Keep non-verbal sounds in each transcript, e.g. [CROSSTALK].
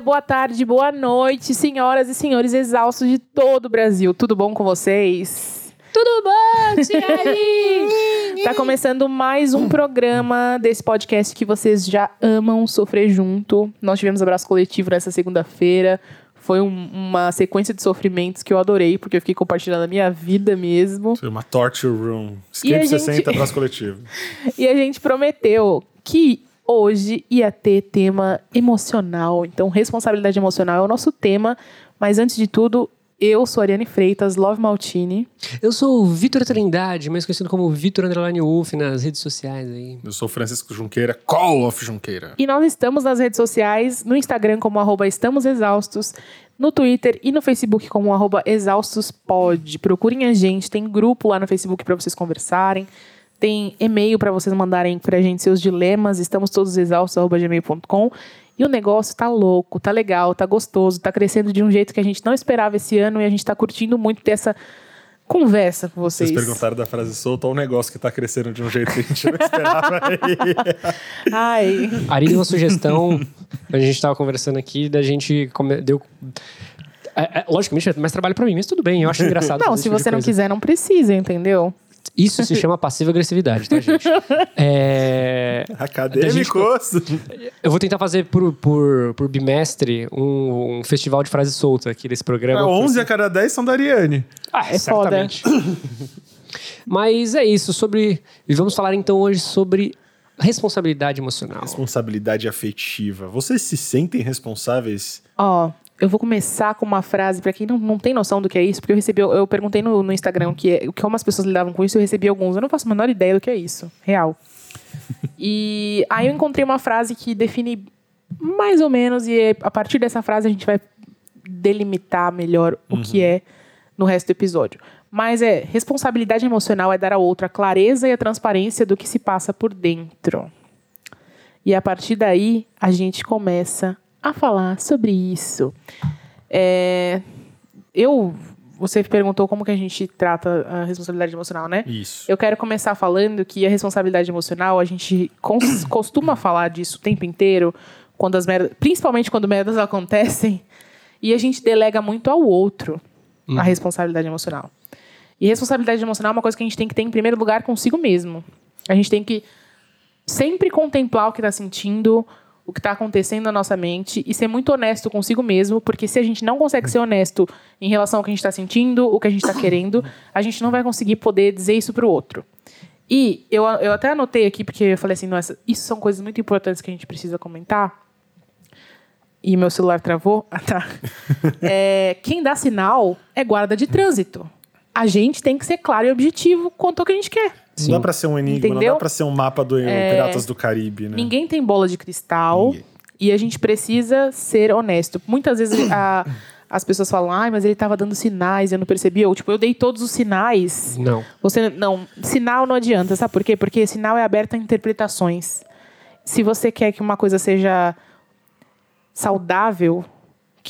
dia, boa tarde, boa noite, senhoras e senhores exaustos de todo o Brasil. Tudo bom com vocês? Tudo bom? Aí? [LAUGHS] Tá começando mais um programa desse podcast que vocês já amam sofrer junto. Nós tivemos abraço coletivo nessa segunda-feira. Foi um- uma sequência de sofrimentos que eu adorei, porque eu fiquei compartilhando a minha vida mesmo. Foi uma torture room. E a Escape gente- 60 abraço coletivo. [LAUGHS] E a gente prometeu que hoje ia ter tema emocional. Então, responsabilidade emocional é o nosso tema. Mas antes de tudo, eu sou a Ariane Freitas, Love Maltini. Eu sou o Vitor Trindade, mais conhecido como Vitor Underline Wolf nas redes sociais aí. Eu sou o Francisco Junqueira, Call of Junqueira. E nós estamos nas redes sociais, no Instagram como arroba Estamos Exaustos, no Twitter e no Facebook como arroba ExaustosPod. Procurem a gente, tem grupo lá no Facebook para vocês conversarem. Tem e-mail para vocês mandarem pra gente seus dilemas, estamos todos exaustos, arroba gmail.com. E o negócio tá louco, tá legal, tá gostoso, tá crescendo de um jeito que a gente não esperava esse ano e a gente tá curtindo muito ter essa conversa com vocês. Vocês perguntaram da frase solta ou um negócio que tá crescendo de um jeito que a gente não esperava aí. [LAUGHS] Ai, Ari deu uma sugestão, a gente tava conversando aqui, da gente come- deu... É, é, logicamente, é mais trabalho pra mim, mas tudo bem, eu acho engraçado. não, se tipo você não coisa. quiser, não precisa, entendeu? Isso se chama passiva agressividade, tá, gente? [LAUGHS] É... Acadêmicos. Eu vou tentar fazer por, por, por bimestre um, um festival de frase solta aqui desse programa. É, 11 a cada 10 são da Ariane. Ah, É foda. certamente. [LAUGHS] Mas é isso, sobre. E vamos falar então hoje sobre responsabilidade emocional. Responsabilidade afetiva. Vocês se sentem responsáveis? Ó, eu vou começar com uma frase, pra quem não, não tem noção do que é isso, porque eu recebi, eu perguntei no, no Instagram que é, como as pessoas lidavam com isso, eu recebi alguns, eu não faço a menor ideia do que é isso, real. [LAUGHS] e aí eu encontrei uma frase que define mais ou menos, e é- a partir dessa frase a gente vai delimitar melhor o que é no resto do episódio. Mas é, responsabilidade emocional é dar ao outro a clareza e a transparência do que se passa por dentro. E a partir daí, a gente começa a falar sobre isso. É, eu, você perguntou como que a gente trata a responsabilidade emocional, né? Isso. Eu quero começar falando que a responsabilidade emocional, a gente [COUGHS] costuma falar disso o tempo inteiro, quando as merdas, principalmente quando merdas acontecem, e a gente delega muito ao outro a responsabilidade emocional. E responsabilidade emocional é uma coisa que a gente tem que ter em primeiro lugar consigo mesmo. A gente tem que sempre contemplar o que está sentindo, o que está acontecendo na nossa mente e ser muito honesto consigo mesmo, porque se a gente não consegue ser honesto em relação ao que a gente está sentindo, o que a gente está querendo, a gente não vai conseguir poder dizer isso para o outro. E eu, eu até anotei aqui, porque eu falei assim, nossa, isso são coisas muito importantes que a gente precisa comentar. E meu celular travou. [LAUGHS] Ah, tá. É, quem dá sinal é guarda de trânsito. A gente tem que ser claro e objetivo quanto ao que a gente quer. Não dá pra ser um enigma, não Entendeu? dá pra ser um mapa do Piratas do Caribe, né? Ninguém tem bola de cristal Ninguém. e a gente precisa ser honesto. Muitas vezes a- [COUGHS] as pessoas falam, ai, mas ele estava dando sinais, eu não percebi. Eu, tipo, eu dei todos os sinais. Não. Você não, sinal não adianta, sabe por quê? Porque sinal é aberto a interpretações. Se você quer que uma coisa seja saudável,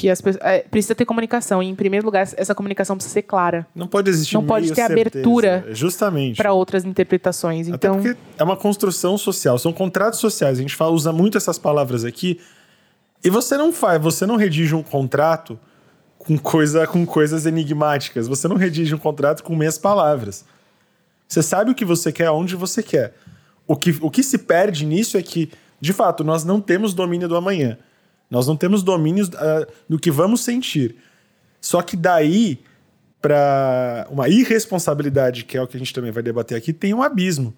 que as pessoas, é, precisa ter comunicação. E em primeiro lugar, essa comunicação precisa ser clara Não pode existir Não pode ter certeza. abertura Justamente. para outras interpretações. Até Então, porque é uma construção social, são contratos sociais. A gente fala, usa muito essas palavras aqui. E você não faz, você não redige um contrato com, coisa, com coisas enigmáticas. Você não redige um contrato com meias palavras. Você sabe o que você quer, onde você quer. O que, o que se perde nisso é que, de fato, nós não temos domínio do amanhã. Nós não temos domínio ah, do que vamos sentir. Só que daí, para uma irresponsabilidade, que é o que a gente também vai debater aqui, tem um abismo.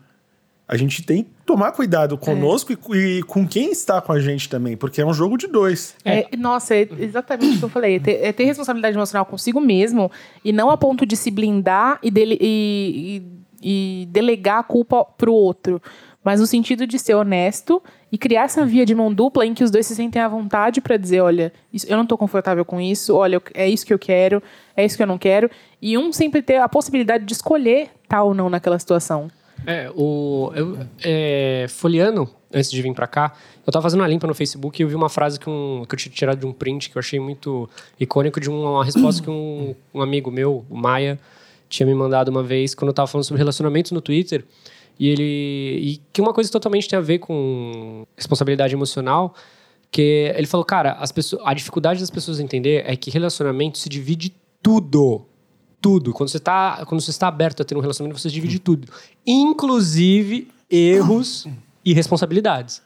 A gente tem que tomar cuidado conosco e, e com quem está com a gente também, porque é um jogo de dois. É, nossa, é exatamente o que eu falei. É ter, é ter responsabilidade emocional consigo mesmo e não a ponto de se blindar e, dele, e, e- e delegar a culpa pro outro. Mas no sentido de ser honesto e criar essa via de mão dupla em que os dois se sentem à vontade para dizer, olha, isso- eu não tô confortável com isso, olha, é isso que eu quero, é isso que eu não quero. E um sempre ter a possibilidade de escolher tá ou não naquela situação. É, o. Eu, é, antes de vir pra cá, eu tava fazendo uma limpa no Facebook e eu vi uma frase que, um, que eu tinha tirado de um print que eu achei muito icônico de uma resposta que um, um amigo meu, o Maia, tinha me mandado uma vez quando eu tava falando sobre relacionamentos no Twitter. E ele. E que uma coisa totalmente tem a ver com responsabilidade emocional. Que ele falou, cara, as pessoas, a dificuldade das pessoas entender é que relacionamento se divide tudo. Tudo. Quando você, tá, quando você está aberto a ter um relacionamento, você divide tudo. Inclusive erros e responsabilidades.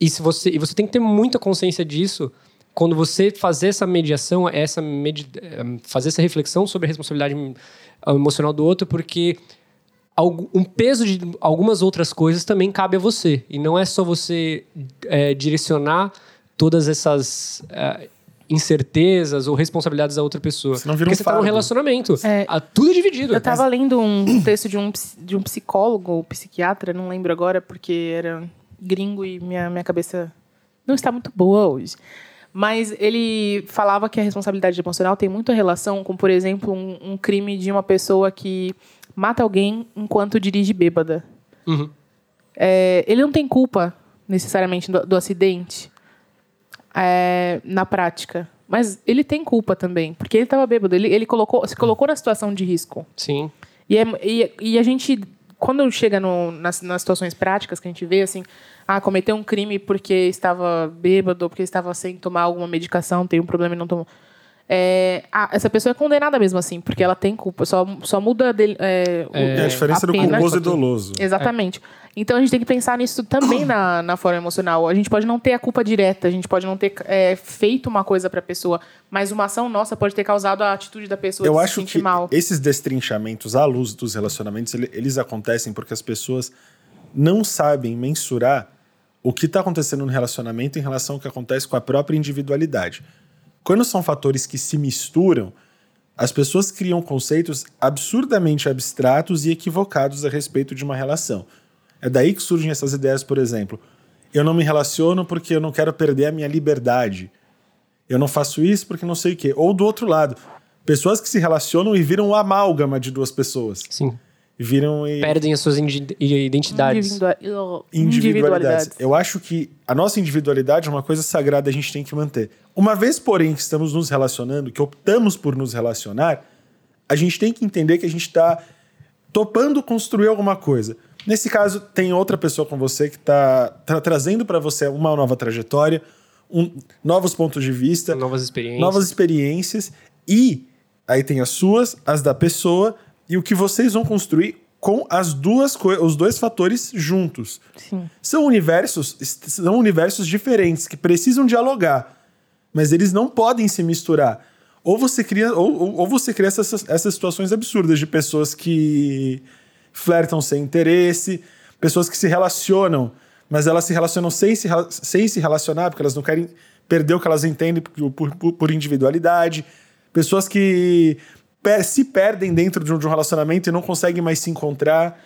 E, se você, e você tem que ter muita consciência disso quando você fazer essa mediação, essa medi eh, fazer essa reflexão sobre a responsabilidade emocional do outro, porque um peso de algumas outras coisas também cabe a você. E não é só você é, direcionar todas essas é, incertezas ou responsabilidades da outra pessoa. Vira um Porque você está num relacionamento. É. Ah, tudo é dividido. Eu estava lendo um [COUGHS] texto de um, de um psicólogo ou psiquiatra, não lembro agora, porque era gringo e minha, minha cabeça não está muito boa hoje. Mas ele falava que a responsabilidade emocional tem muita relação com, por exemplo, um, um crime de uma pessoa que mata alguém enquanto dirige bêbada. Uhum. É, ele não tem culpa, necessariamente, do, do acidente é, na prática. Mas ele tem culpa também, porque ele estava bêbado. Ele, ele colocou, se colocou na situação de risco. Sim. E, é, e, e a gente, quando chega no, nas, nas situações práticas que a gente vê, assim, ah, cometeu um crime porque estava bêbado, porque estava sem tomar alguma medicação, tem um problema e não tomou. É, ah, essa pessoa é condenada mesmo assim, porque ela tem culpa. Só, só muda dele, é, o- É a diferença a do culposo e doloso. Exatamente. Então a gente tem que pensar nisso também na, na forma emocional. A gente pode não ter a culpa direta, a gente pode não ter é, feito uma coisa pra pessoa, mas uma ação nossa pode ter causado a atitude da pessoa Eu de se acho sentir que mal. esses destrinchamentos à luz dos relacionamentos, ele- eles acontecem porque as pessoas não sabem mensurar o que está acontecendo no relacionamento em relação ao que acontece com a própria individualidade. Quando são fatores que se misturam, as pessoas criam conceitos absurdamente abstratos e equivocados a respeito de uma relação. É daí que surgem essas ideias, por exemplo. Eu não me relaciono porque eu não quero perder a minha liberdade. Eu não faço isso porque não sei o quê. Ou do outro lado, pessoas que se relacionam e viram um amálgama de duas pessoas. Sim. Viram e Perdem as suas identidades. Individua- individualidades. Eu acho que a nossa individualidade é uma coisa sagrada, a gente tem que manter. Uma vez, porém, que estamos nos relacionando, que optamos por nos relacionar, a gente tem que entender que a gente está topando construir alguma coisa. Nesse caso, tem outra pessoa com você que está trazendo para você uma nova trajetória, um- novos pontos de vista, Novas experiências. novas experiências e aí tem as suas, as da pessoa e o que vocês vão construir com as duas os dois fatores juntos. Sim. São universos, são universos diferentes que precisam dialogar, mas eles não podem se misturar. Ou você cria, ou, ou- você cria essas, essas situações absurdas de pessoas que flertam sem interesse, pessoas que se relacionam, mas elas se relacionam sem se, sem se relacionar, porque elas não querem perder o que elas entendem por, por- por- individualidade, pessoas que se perdem dentro de um, relacionamento e não conseguem mais se encontrar.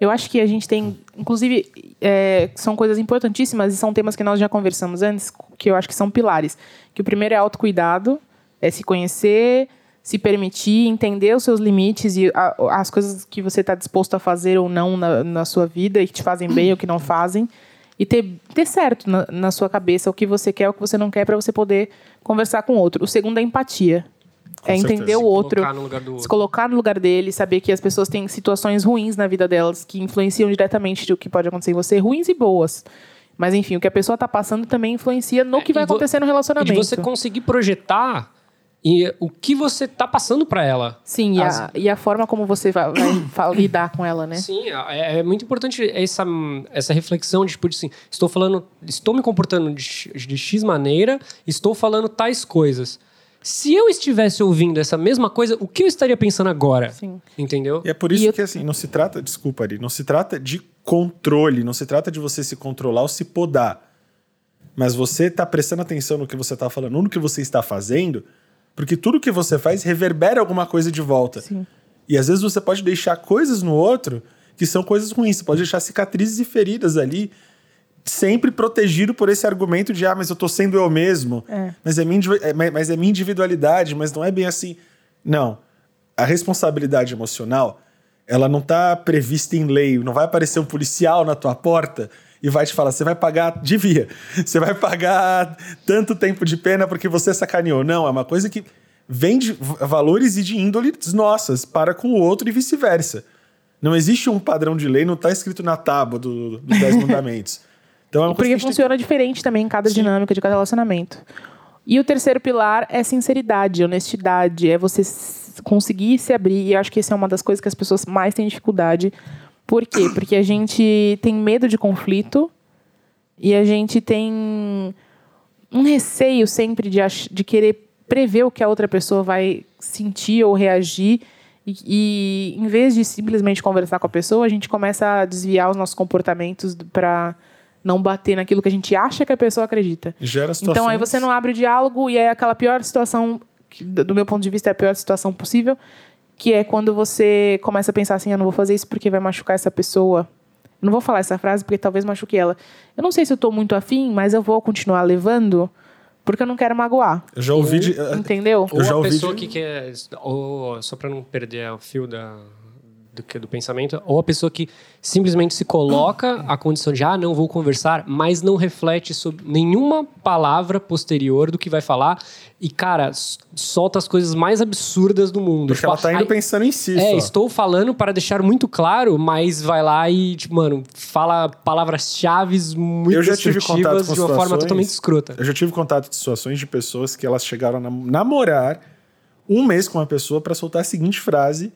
Eu acho que a gente tem, inclusive, é, são coisas importantíssimas e são temas que nós já conversamos antes, que eu acho que são pilares. Que o primeiro é autocuidado, é se conhecer, se permitir, entender os seus limites e a- as coisas que você está disposto a fazer ou não na, na sua vida e que te fazem bem ou que não fazem. E ter, ter certo na, na sua cabeça o que você quer, o que você não quer, para você poder conversar com outro. O segundo é empatia. É certeza. entender o Se outro colocar no lugar do se outro. colocar no lugar dele, saber que as pessoas têm situações ruins na vida delas que influenciam diretamente do que pode acontecer em você, ruins e boas. Mas enfim, o que a pessoa tá passando também influencia no que vai É, e vo- acontecer no E de relacionamento. você conseguir projetar e o que você tá passando para ela. Sim, e a, As- e a forma como você vai, vai [COUGHS] lidar com ela, né? Sim, é, é muito importante essa, essa reflexão de tipo assim, estou falando, estou me comportando de, de X maneira, estou falando tais coisas. Se eu estivesse ouvindo essa mesma coisa, o que eu estaria pensando agora? Sim. Entendeu? E é por isso E eu- que, assim, não se trata, desculpa, Ari, não se trata de controle, não se trata de você se controlar ou se podar. Mas você tá prestando atenção no que você tá falando, no que você está fazendo, porque tudo que você faz reverbera alguma coisa de volta. Sim. E às vezes você pode deixar coisas no outro que são coisas ruins. Você pode deixar cicatrizes e feridas ali, sempre protegido por esse argumento de, ah, mas eu tô sendo eu mesmo. É. Mas, é minha, é, mas- é minha individualidade, mas não é bem assim. Não. A responsabilidade emocional, ela não tá prevista em lei. Não vai aparecer um policial na tua porta e vai te falar, você vai pagar, devia, você vai pagar tanto tempo de pena porque você sacaneou. Não, é uma coisa que vem de valores e de índoles nossas para com o outro e vice-versa. Não existe um padrão de lei, não está escrito na tábua do- dos Dez [LAUGHS] Mandamentos. Então é uma Porque que a gente tem funciona diferente também em cada dinâmica de cada relacionamento. E o terceiro pilar é sinceridade, honestidade, é você conseguir se abrir. E eu acho que essa é uma das coisas que as pessoas mais têm dificuldade. Por quê? [COUGHS] Porque a gente tem medo de conflito e a gente tem um receio sempre de, de querer prever o que a outra pessoa vai sentir ou reagir. E, e em vez de simplesmente conversar com a pessoa, a gente começa a desviar os nossos comportamentos para não bater naquilo que a gente acha que a pessoa acredita. Gera situações. Então aí você não abre o diálogo e é aquela pior situação, que, do meu ponto de vista, é a pior situação possível, que é quando você começa a pensar assim, eu não vou fazer isso porque vai machucar essa pessoa. Eu não vou falar essa frase porque talvez machuque ela. Eu não sei se eu tô muito afim, mas eu vou continuar levando porque eu não quero magoar. Eu já ouvi de. Entendeu? Eu Ou já a ouvi pessoa de- que quer. Ou, só pra não perder o fio da, do, que- do pensamento, ou a pessoa que simplesmente se coloca a condição de, ah, não vou conversar, mas não reflete sobre nenhuma palavra posterior do que vai falar e, cara, solta as coisas mais absurdas do mundo. Porque Tipo, ela tá indo "Ai, pensando em si. É, só. estou falando para deixar muito claro, mas vai lá e, tipo, mano, fala palavras-chave muito Eu já tive contato com de uma forma totalmente escrota. Eu já tive contato de situações de pessoas que elas chegaram a nam- namorar um mês com uma pessoa pra soltar a seguinte frase: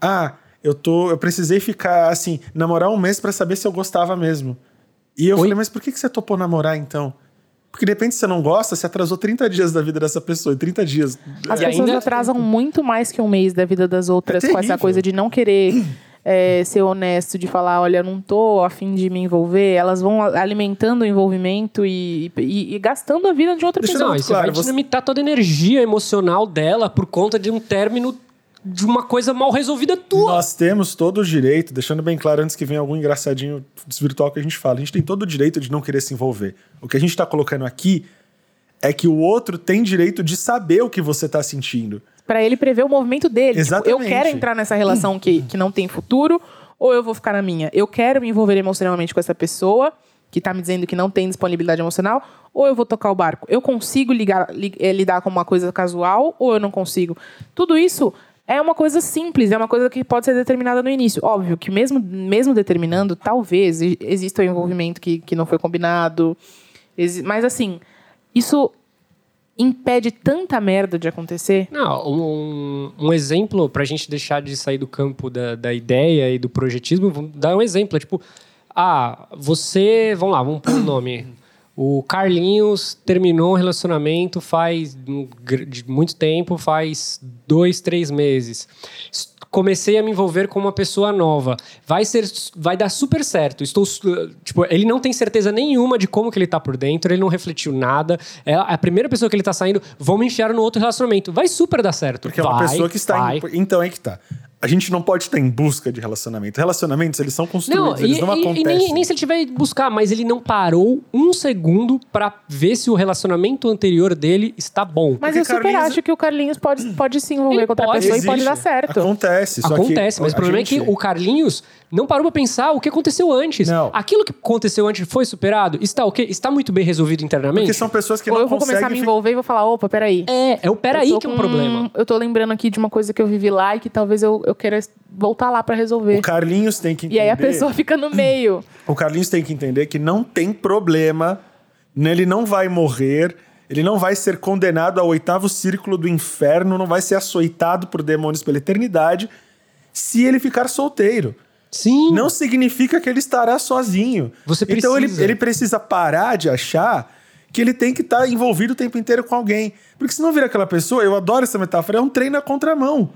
Ah, eu tô, eu precisei ficar assim, namorar um mês pra saber se eu gostava mesmo. E eu Oi? falei, mas por que que você topou namorar então? Porque de repente você não gosta, você atrasou 30 dias da vida dessa pessoa, e 30 dias. As E pessoas ainda- atrasam muito mais que um mês da vida das outras É com essa coisa de não querer é, ser honesto, de falar, olha, eu não tô a fim de me envolver. Elas vão alimentando o envolvimento e, e- e gastando a vida de outra Deixa pessoa. Não, e você claro, vai você- dinamitar toda a energia emocional dela por conta de um término de uma coisa mal resolvida tua. Nós temos todo o direito, deixando bem claro antes que venha algum engraçadinho desvirtual que a gente fala, a gente tem todo o direito de não querer se envolver. O que a gente tá colocando aqui é que o outro tem direito de saber o que você tá sentindo. Pra ele prever o movimento dele. Tipo, eu Exatamente. quero entrar nessa relação que, que não tem futuro, ou eu vou ficar na minha. Eu quero me envolver emocionalmente com essa pessoa que tá me dizendo que não tem disponibilidade emocional, ou eu vou tocar o barco. Eu consigo ligar, li- eh, lidar com uma coisa casual, ou eu não consigo. Tudo isso é uma coisa simples, é uma coisa que pode ser determinada no início. Óbvio que mesmo, mesmo determinando, talvez exista um envolvimento que, que não foi combinado. Mas assim, isso impede tanta merda de acontecer. Não, um, um exemplo pra gente deixar de sair do campo da, da ideia e do projetismo, vamos dar um exemplo. É tipo, ah, você. Vamos lá, vamos pôr o nome. O Carlinhos terminou um relacionamento faz muito tempo, faz dois, três meses. Comecei a me envolver com uma pessoa nova. Vai ser, vai dar super certo. Estou, su- tipo, ele não tem certeza nenhuma de como que ele tá por dentro. Ele não refletiu nada. É a primeira pessoa que ele tá saindo. Vamos enfiar no outro relacionamento. Vai super dar certo. Porque é uma Vai, pessoa que está vai. em. Então é que tá. A gente não pode estar em busca de relacionamento. Relacionamentos, eles são Não, construídos, e, eles não e- e acontecem. nem, nem se ele tiver ido buscar, mas ele não parou um segundo pra ver se o relacionamento anterior dele está bom. Mas Porque eu super Carlinhos- acho que o Carlinhos pode, pode se envolver Ele com outra pode, pessoa e pode Existe. dar certo. Acontece. Só Acontece, que mas o problema é gente- que o Carlinhos não parou pra pensar o que aconteceu antes. Não. Aquilo que aconteceu antes foi superado? Está ok? Está muito bem resolvido internamente? Porque são pessoas que Ou não eu vou começar a conseguem me ficar- envolver e vou falar, opa, peraí. É, é o peraí que é um com- problema. Eu tô lembrando aqui de uma coisa que eu vivi lá e que talvez eu, eu queira voltar lá pra resolver. O Carlinhos tem que entender. E aí a pessoa fica no meio. [CLEARS THROAT] O Carlinhos tem que entender que não tem problema, né? ele não vai morrer, ele não vai ser condenado ao oitavo círculo do inferno, não vai ser açoitado por demônios pela eternidade se ele ficar solteiro. Sim. Não significa que ele estará sozinho. Você Então ele, precisa. ele precisa parar de achar que ele tem que estar envolvido o tempo inteiro com alguém. Porque senão vira aquela pessoa, eu adoro essa metáfora, é um trem na contramão.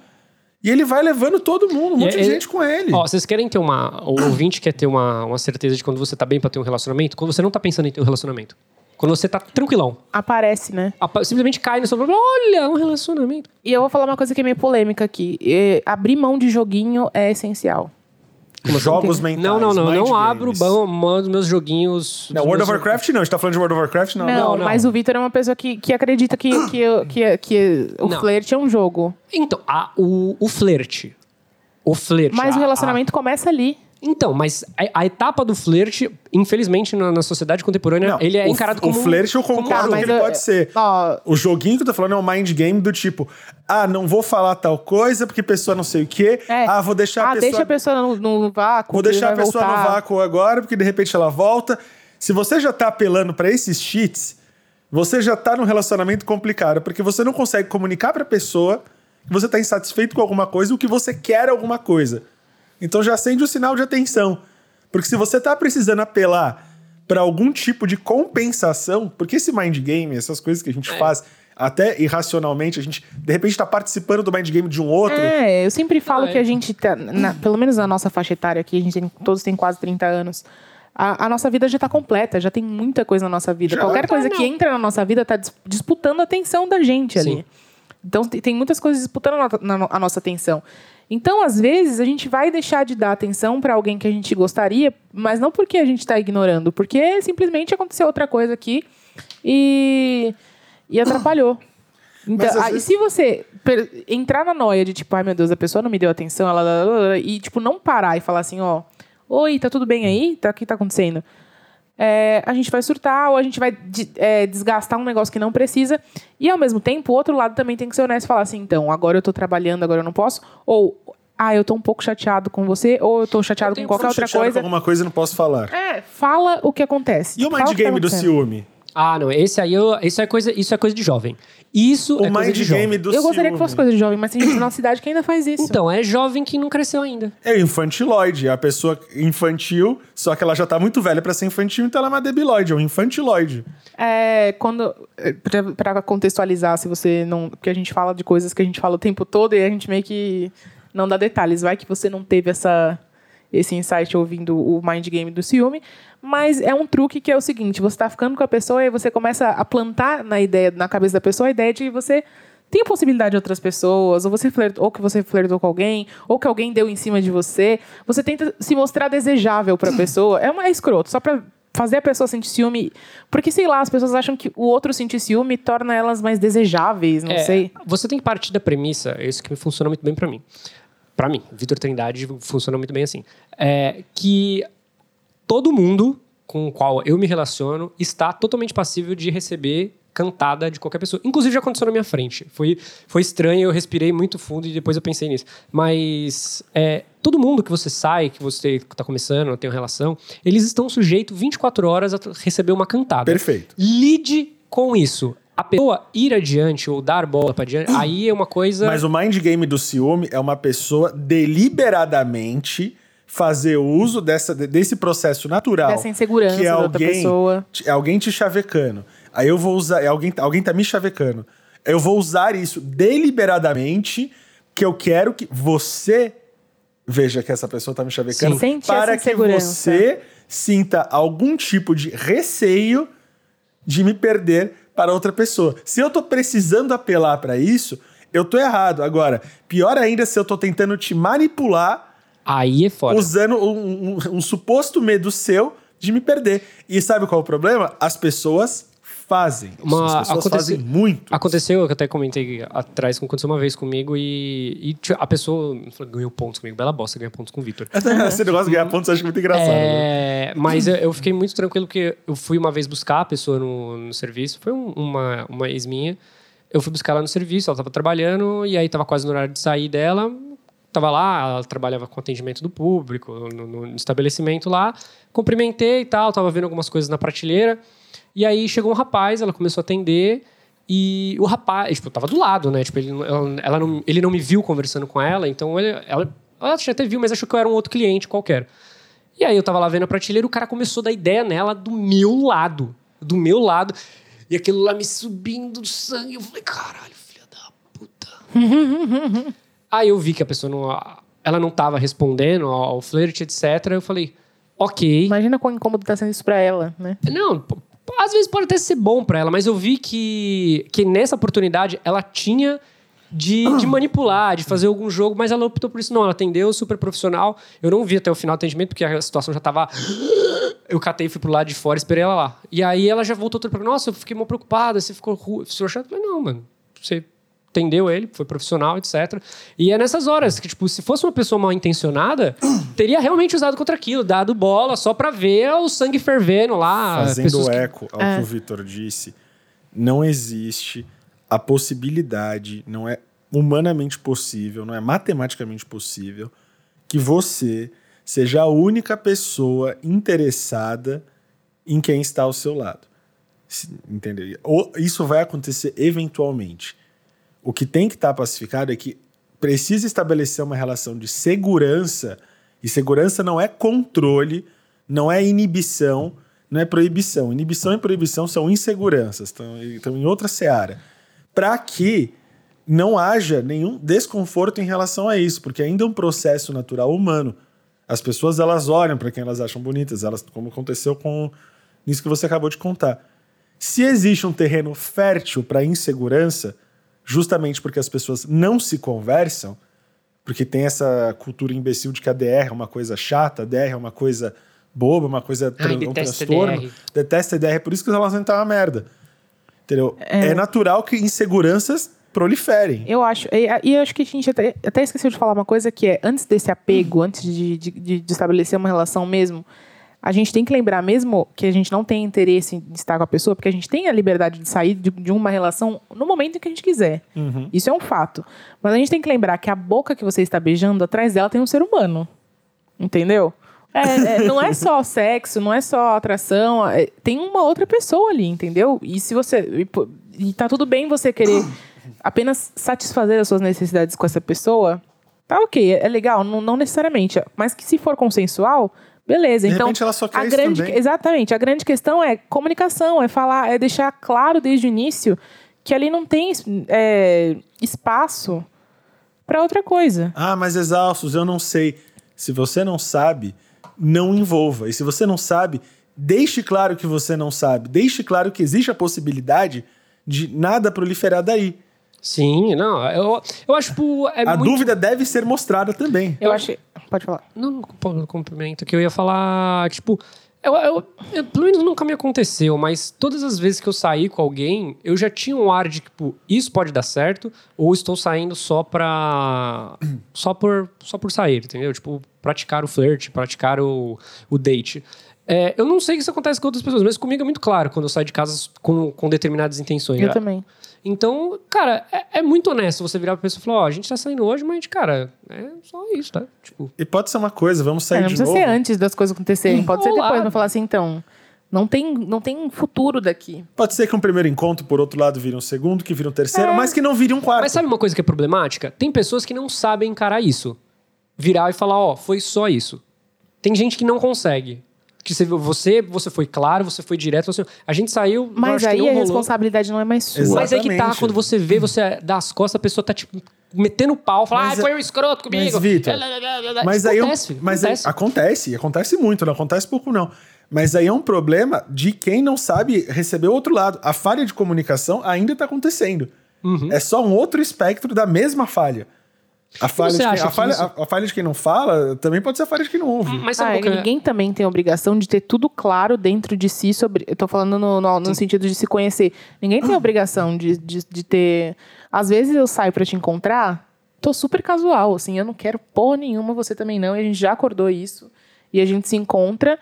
E ele vai levando todo mundo, um monte E- de e- gente com ele. Ó, vocês querem ter uma. O [COUGHS] ouvinte quer ter uma, uma certeza de quando você tá bem pra ter um relacionamento? Quando você não tá pensando em ter um relacionamento. Quando você tá tranquilão. Aparece, né? Apa- Simplesmente cai no seu problema. Olha, um relacionamento. E eu vou falar uma coisa que é meio polêmica aqui. É, abrir mão de joguinho é essencial. Jogos mentais. Não, não, não. mind Não abro mão dos meus joguinhos. Não, World of Warcraft não. A gente tá falando de World of Warcraft? Não. Não, não, não. mas o Vitor é uma pessoa que, que acredita que, que, que, que o Não. flerte é um jogo. Então, a- o, o flerte. O flerte. Mas a- o relacionamento começa ali. Então, mas a, a etapa do flerte, infelizmente, na, na sociedade contemporânea, Não, ele é o- encarado como. O flerte eu como concordo Tá, que ele eu- pode ser. Ó, O joguinho que eu tô falando é um mind game do tipo, ah, não vou falar tal coisa porque pessoa não sei o quê. é. Ah, vou deixar ah, a pessoa. deixa a pessoa no, no vácuo. Vou deixar a pessoa voltar. no vácuo agora, porque de repente ela volta. Se você já tá apelando pra esses cheats, você já tá num relacionamento complicado, porque você não consegue comunicar pra pessoa que você tá insatisfeito com alguma coisa ou que você quer alguma coisa. Então já acende o sinal de atenção. Porque se você tá precisando apelar pra algum tipo de compensação, porque esse mind game, essas coisas que a gente faz, até irracionalmente, a gente de repente tá participando do mind game de um outro. É, eu sempre falo é. que a gente, tá, na- pelo menos na nossa faixa etária aqui, a gente tem- todos têm quase 30 anos. A, a nossa vida já tá completa, já tem muita coisa na nossa vida. Já. Qualquer Tá, coisa não. que entra na nossa vida tá dis- disputando a atenção da gente ali. Sim. Então tem, tem muitas coisas disputando a, na- a nossa atenção. Então, às vezes, a gente vai deixar de dar atenção pra alguém que a gente gostaria, mas não porque a gente tá ignorando, porque simplesmente aconteceu outra coisa aqui e, e atrapalhou. Então, Mas, aí, vezes- se você entrar na noia de tipo, ai meu Deus, a pessoa não me deu atenção, ela e tipo não parar e falar assim, ó, oi, tá tudo bem aí? Tá o que tá acontecendo? É, a gente vai surtar ou a gente vai de- é, desgastar um negócio que não precisa. E ao mesmo tempo, o outro lado também tem que ser honesto e falar assim, então, agora eu tô trabalhando, agora eu não posso. Ou, ah, eu tô um pouco chateado com você, ou eu tô chateado Eu com qualquer Tô outra chateado com coisa. alguma coisa e não posso falar. É, fala o que acontece. E o mind tá game do ciúme? Ah, não. Esse aí, eu, isso, é coisa, isso é coisa de jovem. Isso O é coisa mind de jovem. game do Eu gostaria que fosse coisa de jovem, mas tem gente na nossa cidade que ainda faz isso. Então, é jovem que não cresceu ainda. É infantiloide, é a pessoa infantil, só que ela já tá muito velha pra ser infantil, então ela é uma debiloide, é um infantiloide. É, quando. pra- Pra contextualizar, se você não. Porque a gente fala de coisas que a gente fala o tempo todo e a gente meio que não dá detalhes. Vai que você não teve essa, esse insight ouvindo o mind game do ciúme. Mas é um truque que é o seguinte: você tá ficando com a pessoa e você começa a plantar na ideia, na cabeça da pessoa, a ideia de que você tem possibilidade de outras pessoas, ou você flertou, ou que você flertou com alguém, ou que alguém deu em cima de você. Você tenta se mostrar desejável pra pessoa. É uma é escroto, só pra fazer a pessoa sentir ciúme. Porque, sei lá, as pessoas acham que o outro sentir ciúme torna elas mais desejáveis, não É, sei. Você tem que partir da premissa, é isso que funciona muito bem pra mim. Pra mim, Vitor Trindade funciona muito bem assim. É que todo mundo com o qual eu me relaciono está totalmente passível de receber cantada de qualquer pessoa. Inclusive já aconteceu na minha frente. Foi, foi estranho, eu respirei muito fundo e depois eu pensei nisso. Mas é, todo mundo que você sai, que você está começando, tem uma relação, eles estão sujeitos 24 horas a receber uma cantada. Perfeito. Lide com isso. A pessoa ir adiante ou dar bola para adiante, aí é uma coisa. Mas o mind game do ciúme é uma pessoa deliberadamente fazer uso dessa, desse processo natural. Dessa insegurança que é da outra alguém, pessoa. É alguém te chavecando. Aí eu vou usar. É alguém, alguém tá me chavecando. Eu vou usar isso deliberadamente, que eu quero que você veja que essa pessoa tá me chavecando. Sim. Para que você sinta algum tipo de receio de me perder para outra pessoa. Se eu tô precisando apelar para isso, eu tô errado. Agora, pior ainda se eu tô tentando te manipular Aí é foda. usando um, um- um suposto medo seu de me perder. E sabe qual é o problema? As pessoas fazem. Uma- As pessoas aconteceu- fazem muito. Aconteceu, eu até comentei atrás, aconteceu uma vez comigo e, e a pessoa ganhou pontos comigo. Bela bosta, ganha pontos com o Vitor. [LAUGHS] Esse negócio de ganhar pontos eu acho muito engraçado. né? É, mas eu, eu fiquei muito tranquilo porque eu fui uma vez buscar a pessoa no, no serviço. Foi um- uma, uma ex minha. Eu fui buscar ela no serviço, ela estava trabalhando e aí estava quase no horário de sair dela. Tava lá, ela trabalhava com atendimento do público, no, no estabelecimento lá. Cumprimentei e tal, tava vendo algumas coisas na prateleira. E aí chegou um rapaz, ela começou a atender. E o rapaz, tipo, tava do lado, né? Tipo, ele, ela, ela não, ele não me viu conversando com ela, então ele, ela, ela até viu, mas achou que eu era um outro cliente qualquer. E aí eu tava lá vendo a prateleira o cara começou a dar ideia nela do meu lado. Do meu lado. E aquilo lá me subindo do sangue. Eu falei, caralho, filha da puta. [LAUGHS] aí eu vi que a pessoa não. Ela não tava respondendo ao, flerte, etc. Eu falei, ok. Imagina quão incômodo tá sendo isso pra ela, né? Não, às vezes pode até ser bom pra ela, mas eu vi que, que nessa oportunidade ela tinha de, de manipular, de fazer algum jogo, mas ela optou por isso. Não, ela atendeu super profissional. Eu não vi até o final do atendimento, porque a situação já tava. Eu catei, fui pro lado de fora, esperei ela lá. E aí ela já voltou pra mim, nossa, eu fiquei mal preocupada, você ficou ficou chato. Eu falei, não, mano, você entendeu ele, foi profissional, etc. E é nessas horas que, tipo, se fosse uma pessoa mal intencionada, [CLEARS THROAT] teria realmente usado contra aquilo, dado bola só pra ver o sangue fervendo lá. Fazendo pessoas que- eco ao que o Vitor disse, não existe a possibilidade, não é humanamente possível, não é matematicamente possível que você seja a única pessoa interessada em quem está ao seu lado. Entendeu? Ou isso vai acontecer eventualmente. O que tem que estar pacificado é que precisa estabelecer uma relação de segurança, e segurança não é controle, não é inibição, não é proibição. Inibição e proibição são inseguranças, estão, estão em outra seara. Para que não haja nenhum desconforto em relação a isso, porque ainda é um processo natural humano. As pessoas elas olham para quem elas acham bonitas, elas como aconteceu com isso que você acabou de contar. Se existe um terreno fértil para insegurança, justamente porque as pessoas não se conversam, porque tem essa cultura imbecil de que a DR é uma coisa chata, a DR é uma coisa boba, uma coisa tran- um detesta transtorno, DR. detesta a DR, por isso que os relacionamentos estão uma merda. Entendeu? É. natural que inseguranças proliferem. Eu acho. E, e eu acho que a gente até, até esqueceu de falar uma coisa que é, antes desse apego, antes de, de- de estabelecer uma relação mesmo, a gente tem que lembrar mesmo que a gente não tem interesse em estar com a pessoa, porque a gente tem a liberdade de sair de, de uma relação no momento em que a gente quiser. Isso é um fato. Mas a gente tem que lembrar que a boca que você está beijando, atrás dela tem um ser humano. Entendeu? É, é, [LAUGHS] não é só sexo, não é só atração, é- tem uma outra pessoa ali, entendeu? E se você. E, e tá tudo bem você querer apenas satisfazer as suas necessidades com essa pessoa, tá ok, é, é legal, não, não necessariamente. Mas que se for consensual, beleza. De então, repente ela só quer a grande, também. Exatamente. A grande questão é comunicação, é falar, é deixar claro desde o início que ali não tem é, espaço para outra coisa. Ah, mas exaustos, eu não sei. Se você não sabe, não envolva. E se você não sabe, deixe claro que você não sabe. Deixe claro que existe a possibilidade de nada proliferar daí. Sim, não. Eu, eu acho, tipo, é a muito... dúvida deve ser mostrada também. Eu acho. Pode falar. Não, complemento, que eu ia falar, tipo, eu, eu- eu- pelo menos nunca me aconteceu, mas todas as vezes que eu saí com alguém, eu já tinha um ar de, tipo, isso pode dar certo, ou estou saindo só pra. só por, só por sair, entendeu? Tipo, praticar o flirt, praticar o, o date. É, eu não sei que isso acontece com outras pessoas, mas comigo é muito claro quando eu saio de casa com, com determinadas intenções. Eu também. Então, cara, é, é muito honesto você virar pra pessoa e falar, ó, a gente tá saindo hoje, mas, cara, é só isso, tá? Tipo, E pode ser uma coisa, vamos É, sair não de precisa novo. ser antes das coisas acontecerem, pode ser depois, mas falar assim, então. Não tem, não tem futuro daqui. Pode ser que um primeiro encontro, por outro lado, vire um segundo, que vire um terceiro, mas que não vire um quarto. Mas sabe uma coisa que é problemática? Tem pessoas que não sabem encarar isso. Virar e falar, ó, foi só isso. Tem gente que não consegue. Que você, você, você foi claro, você foi direto, você- a gente saiu. Mas aí a rolou. responsabilidade não é mais sua. Exato. Mas aí que tá, Exatamente. quando você vê, você dá as costas, a pessoa tá, tipo, metendo pau, fala, Mas ah, é- foi um escroto comigo. Mas, Vitor, Mas aí é acontece, mas aí- acontece. acontece, acontece muito, não acontece pouco não. Mas aí é um problema de quem não sabe receber o outro lado. A falha de comunicação ainda está acontecendo. Uhum. É só um outro espectro da mesma falha. A falha, de quem, a, que falha, isso- a- a falha de quem não fala também pode ser a falha de quem não ouve. Mas Ah, que é- ninguém também tem a obrigação de ter tudo claro dentro de si sobre. Eu tô falando no, no, no sentido de se conhecer. Ninguém tem a obrigação de, de, de ter. Às vezes eu saio pra te encontrar, tô super casual, assim, eu não quero porra nenhuma, você também não, e a gente já acordou isso. E a gente se encontra.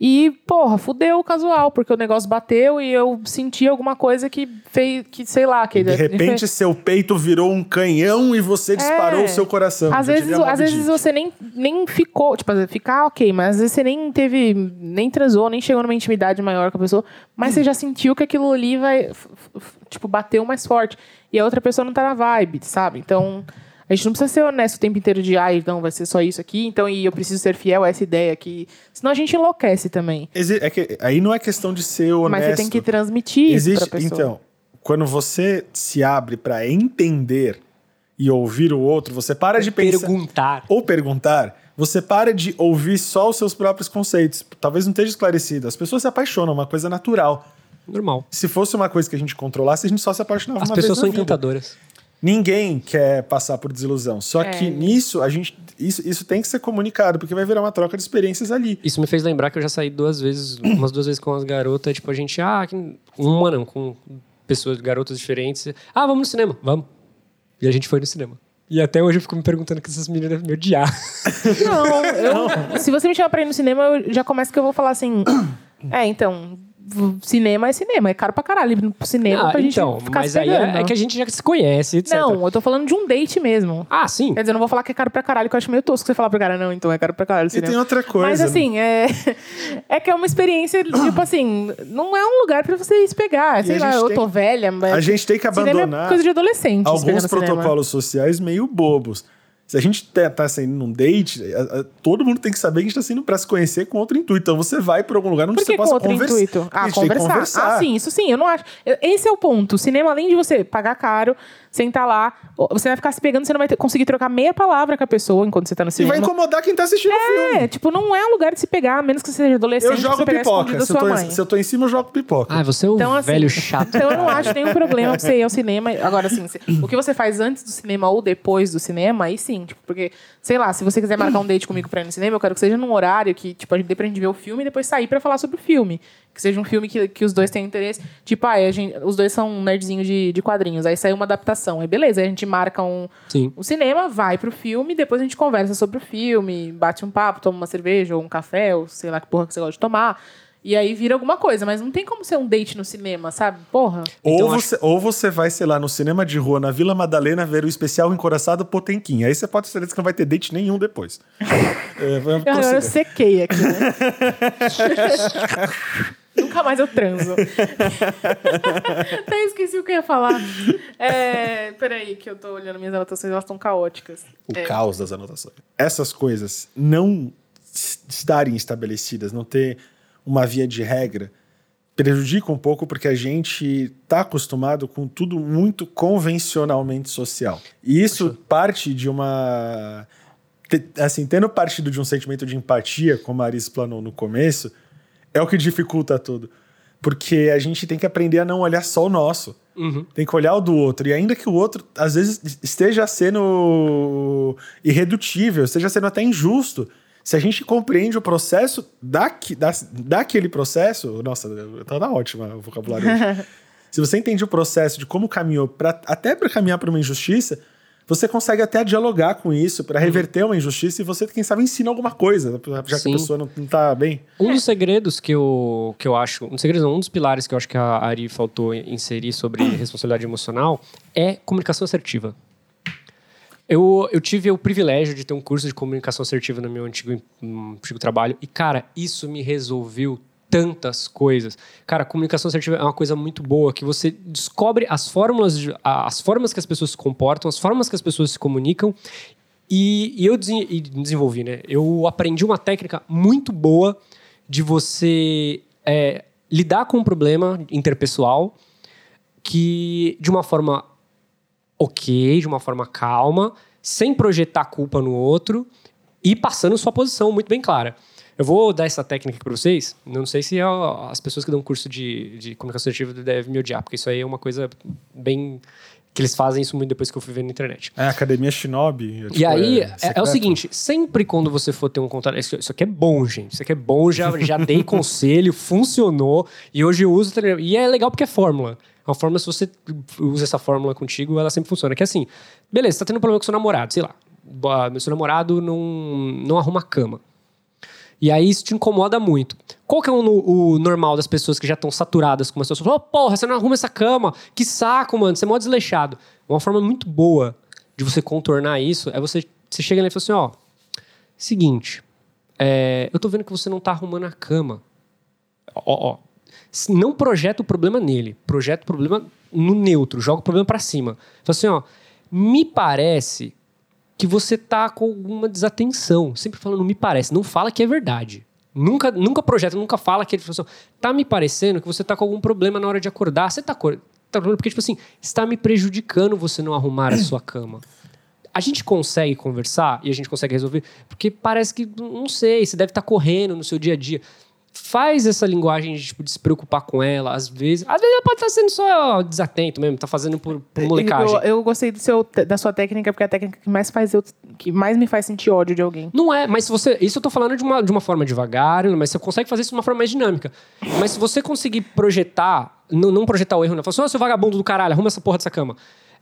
E, porra, fudeu o casual, porque o negócio bateu e eu senti alguma coisa que fez, que sei lá, que De repente, seu peito virou um canhão e você disparou É. o seu coração. Às vezes, às vezes você nem, nem ficou, tipo, ficar ok, mas às vezes você nem teve, nem transou, nem chegou numa intimidade maior com a pessoa, mas você já sentiu que aquilo ali vai, tipo, bateu mais forte. E a outra pessoa não tá na vibe, sabe? Então, a gente não precisa ser honesto o tempo inteiro de, ai, não, vai ser só isso aqui, então, e eu preciso ser fiel a essa ideia aqui. Senão a gente enlouquece também. Exi- é que aí não é questão de ser honesto. Mas você tem que transmitir isso Existe, pra pessoa. então, quando você se abre para entender e ouvir o outro, você para de pensar perguntar. ou perguntar, você para de ouvir só os seus próprios conceitos. Talvez não esteja esclarecido. As pessoas se apaixonam, é uma coisa natural. Normal. Se fosse uma coisa que a gente controlasse, a gente só se apaixonava As uma pessoas vez são encantadoras. Ninguém quer passar por desilusão. Só É. que nisso a gente isso, isso tem que ser comunicado, porque vai virar uma troca de experiências ali. Isso me fez lembrar que eu já saí duas vezes, [CLEARS THROAT] umas duas vezes com as garotas, tipo, a gente, ah, que- uma não, com pessoas, garotas diferentes. Ah, vamos no cinema, vamos. E a gente foi no cinema. E até hoje eu fico me perguntando que essas meninas me odiar. Não, eu, [LAUGHS] se você me chamar pra ir no cinema, eu já começo que eu vou falar assim. [CLEARS THROAT] É, então, cinema é cinema, é caro pra caralho ir pro cinema Ah, pra gente então, ficar mas se aí é, é que a gente já se conhece, etc. Não, eu tô falando de um date mesmo. Ah, sim. Quer dizer, eu não vou falar que é caro pra caralho, que eu acho meio tosco você falar pro cara, não, então é caro pra caralho o E cinema. tem outra coisa. Mas né? assim, é, [LAUGHS] é que é uma experiência, [CLEARS THROAT] tipo assim, não é um lugar pra você se pegar. Sei lá, eu tô velha, mas. a gente tem que cinema abandonar é coisa de adolescente. alguns cinema. protocolos sociais meio bobos. Se a gente tá, tá saindo num date, a- a- todo mundo tem que saber que a gente tá saindo pra se conhecer com outro intuito. Então você vai pra algum lugar onde você com possa outro conversar. intuito? Ah, conversar. conversar. Ah, sim, isso sim. Eu não acho. Esse é o ponto. O cinema, além de você pagar caro, sentar lá, você vai ficar se pegando, você não vai ter- conseguir trocar meia palavra com a pessoa enquanto você tá no E cinema. vai incomodar quem tá assistindo o filme. É, tipo, não é um lugar de se pegar, a menos que você seja adolescente. Eu jogo pipoca. Se eu, tô, mãe. se eu tô em cima, eu jogo pipoca. Ah, você é um Então, assim, velho chato. Então eu não acho nenhum problema pra você ir ao cinema. Agora, assim, se- o que você faz antes do cinema ou depois do cinema, aí sim. Tipo, porque, sei lá, se você quiser marcar um date comigo pra ir no cinema, eu quero que seja num horário que, tipo, a gente dê pra gente ver o filme e depois sair pra falar sobre o filme. Que seja um filme que, que os dois tenham interesse. Tipo, ah, a gente, os dois são nerdzinhos de, de quadrinhos. Aí sai uma adaptação. Aí beleza, aí a gente marca um, Sim. o cinema, vai pro filme, depois a gente conversa sobre o filme, bate um papo, toma uma cerveja ou um café, ou sei lá que porra que você gosta de tomar. E aí vira alguma coisa, mas não tem como ser um date no cinema, sabe? Porra. Ou, Então, você, ou você vai, sei lá, no cinema de rua, na Vila Madalena, ver o especial Encoraçado Potemkin. Aí você pode ter certeza que não vai ter date nenhum depois. [LAUGHS] É, eu consiga. sequei aqui, né? [LAUGHS] Nunca mais eu transo. [LAUGHS] Até esqueci o que eu ia falar. É, peraí, que eu tô olhando minhas anotações, elas estão caóticas. o É. caos das anotações. Essas coisas não estarem estabelecidas, não ter uma via de regra, prejudica um pouco porque a gente está acostumado com tudo muito convencionalmente social. E isso parte de uma. Assim, tendo partido de um sentimento de empatia, como a Aris explanou no começo, é o que dificulta tudo. Porque a gente tem que aprender a não olhar só o nosso. Uhum. Tem que olhar o do outro. E ainda que o outro, às vezes, esteja sendo irredutível, esteja sendo até injusto, se a gente compreende o processo daqui, da, daquele processo. Nossa, tá ótima o vocabulário. hoje. [LAUGHS] se você entende o processo de como caminhou, pra, até para caminhar para uma injustiça, você consegue até dialogar com isso para reverter uma injustiça e você, quem sabe, ensina alguma coisa, já que Sim. a pessoa não, não tá bem. Um dos segredos que eu, que eu acho, um dos segredos não, um dos pilares que eu acho que a Ari faltou inserir sobre [COUGHS] responsabilidade emocional é comunicação assertiva. Eu, eu tive o privilégio de ter um curso de comunicação assertiva no meu antigo, antigo trabalho e, cara, isso me resolveu tantas coisas. Cara, comunicação assertiva é uma coisa muito boa, que você descobre as fórmulas, de- as formas que as pessoas se comportam, as formas que as pessoas se comunicam e, e eu e desenvolvi, né? Eu aprendi uma técnica muito boa de você é, lidar com um problema interpessoal que de uma forma ok, de uma forma calma, sem projetar culpa no outro e passando sua posição muito bem clara. Eu vou dar essa técnica para vocês. Não sei se ó, as pessoas que dão curso de, de comunicação assertiva devem me odiar, porque isso aí é uma coisa bem. que eles fazem isso muito depois que eu fui ver na internet. É Academia Shinobi. é, tipo, E aí, é, é o secreto. seguinte, sempre quando você for ter um contato... Isso, isso aqui é bom, gente. Isso aqui é bom, já, já dei [LAUGHS] conselho, funcionou. E hoje eu uso... E é legal porque é fórmula. É uma fórmula, se você usa essa fórmula contigo, ela sempre funciona. Que é assim, beleza, você tá tendo um problema com seu namorado, sei lá. Boa, Meu seu namorado não, não arruma a cama. E aí isso te incomoda muito. Qual que é o, o normal das pessoas que já estão saturadas com uma situação? Oh, porra, você não arruma essa cama. Que saco, mano. Você é mó desleixado. Uma forma muito boa de você contornar isso é você, você chega e fala assim, ó... Seguinte, é, eu tô vendo que você não tá arrumando a cama. Ó, ó. Não projeta o problema nele. Projeta o problema no neutro. Joga o problema pra cima. Fala assim, ó... Me parece que você tá com alguma desatenção. Sempre falando me parece. Não fala que é verdade. Nunca, nunca projeta, nunca fala que assim, tá me parecendo que você tá com algum problema na hora de acordar. Você tá acor- tá porque tipo assim, está me prejudicando você não arrumar a [CLEARS THROAT] sua cama. A gente consegue conversar e a gente consegue resolver, porque parece que não sei, você deve estar correndo no seu dia a dia. Faz essa linguagem de, tipo, de se preocupar com ela, às vezes. Às vezes ela pode estar sendo só desatento mesmo, tá fazendo por, por molecagem. Eu, eu gostei do seu, da sua técnica, porque é a técnica que mais, faz eu, que mais me faz sentir ódio de alguém. Não é, mas se você. Isso eu tô falando de uma, de uma forma devagar, mas você consegue fazer isso de uma forma mais dinâmica. Mas se você conseguir projetar, não, não projetar o erro, não. Falar assim, ô seu vagabundo do caralho, arruma essa porra dessa cama.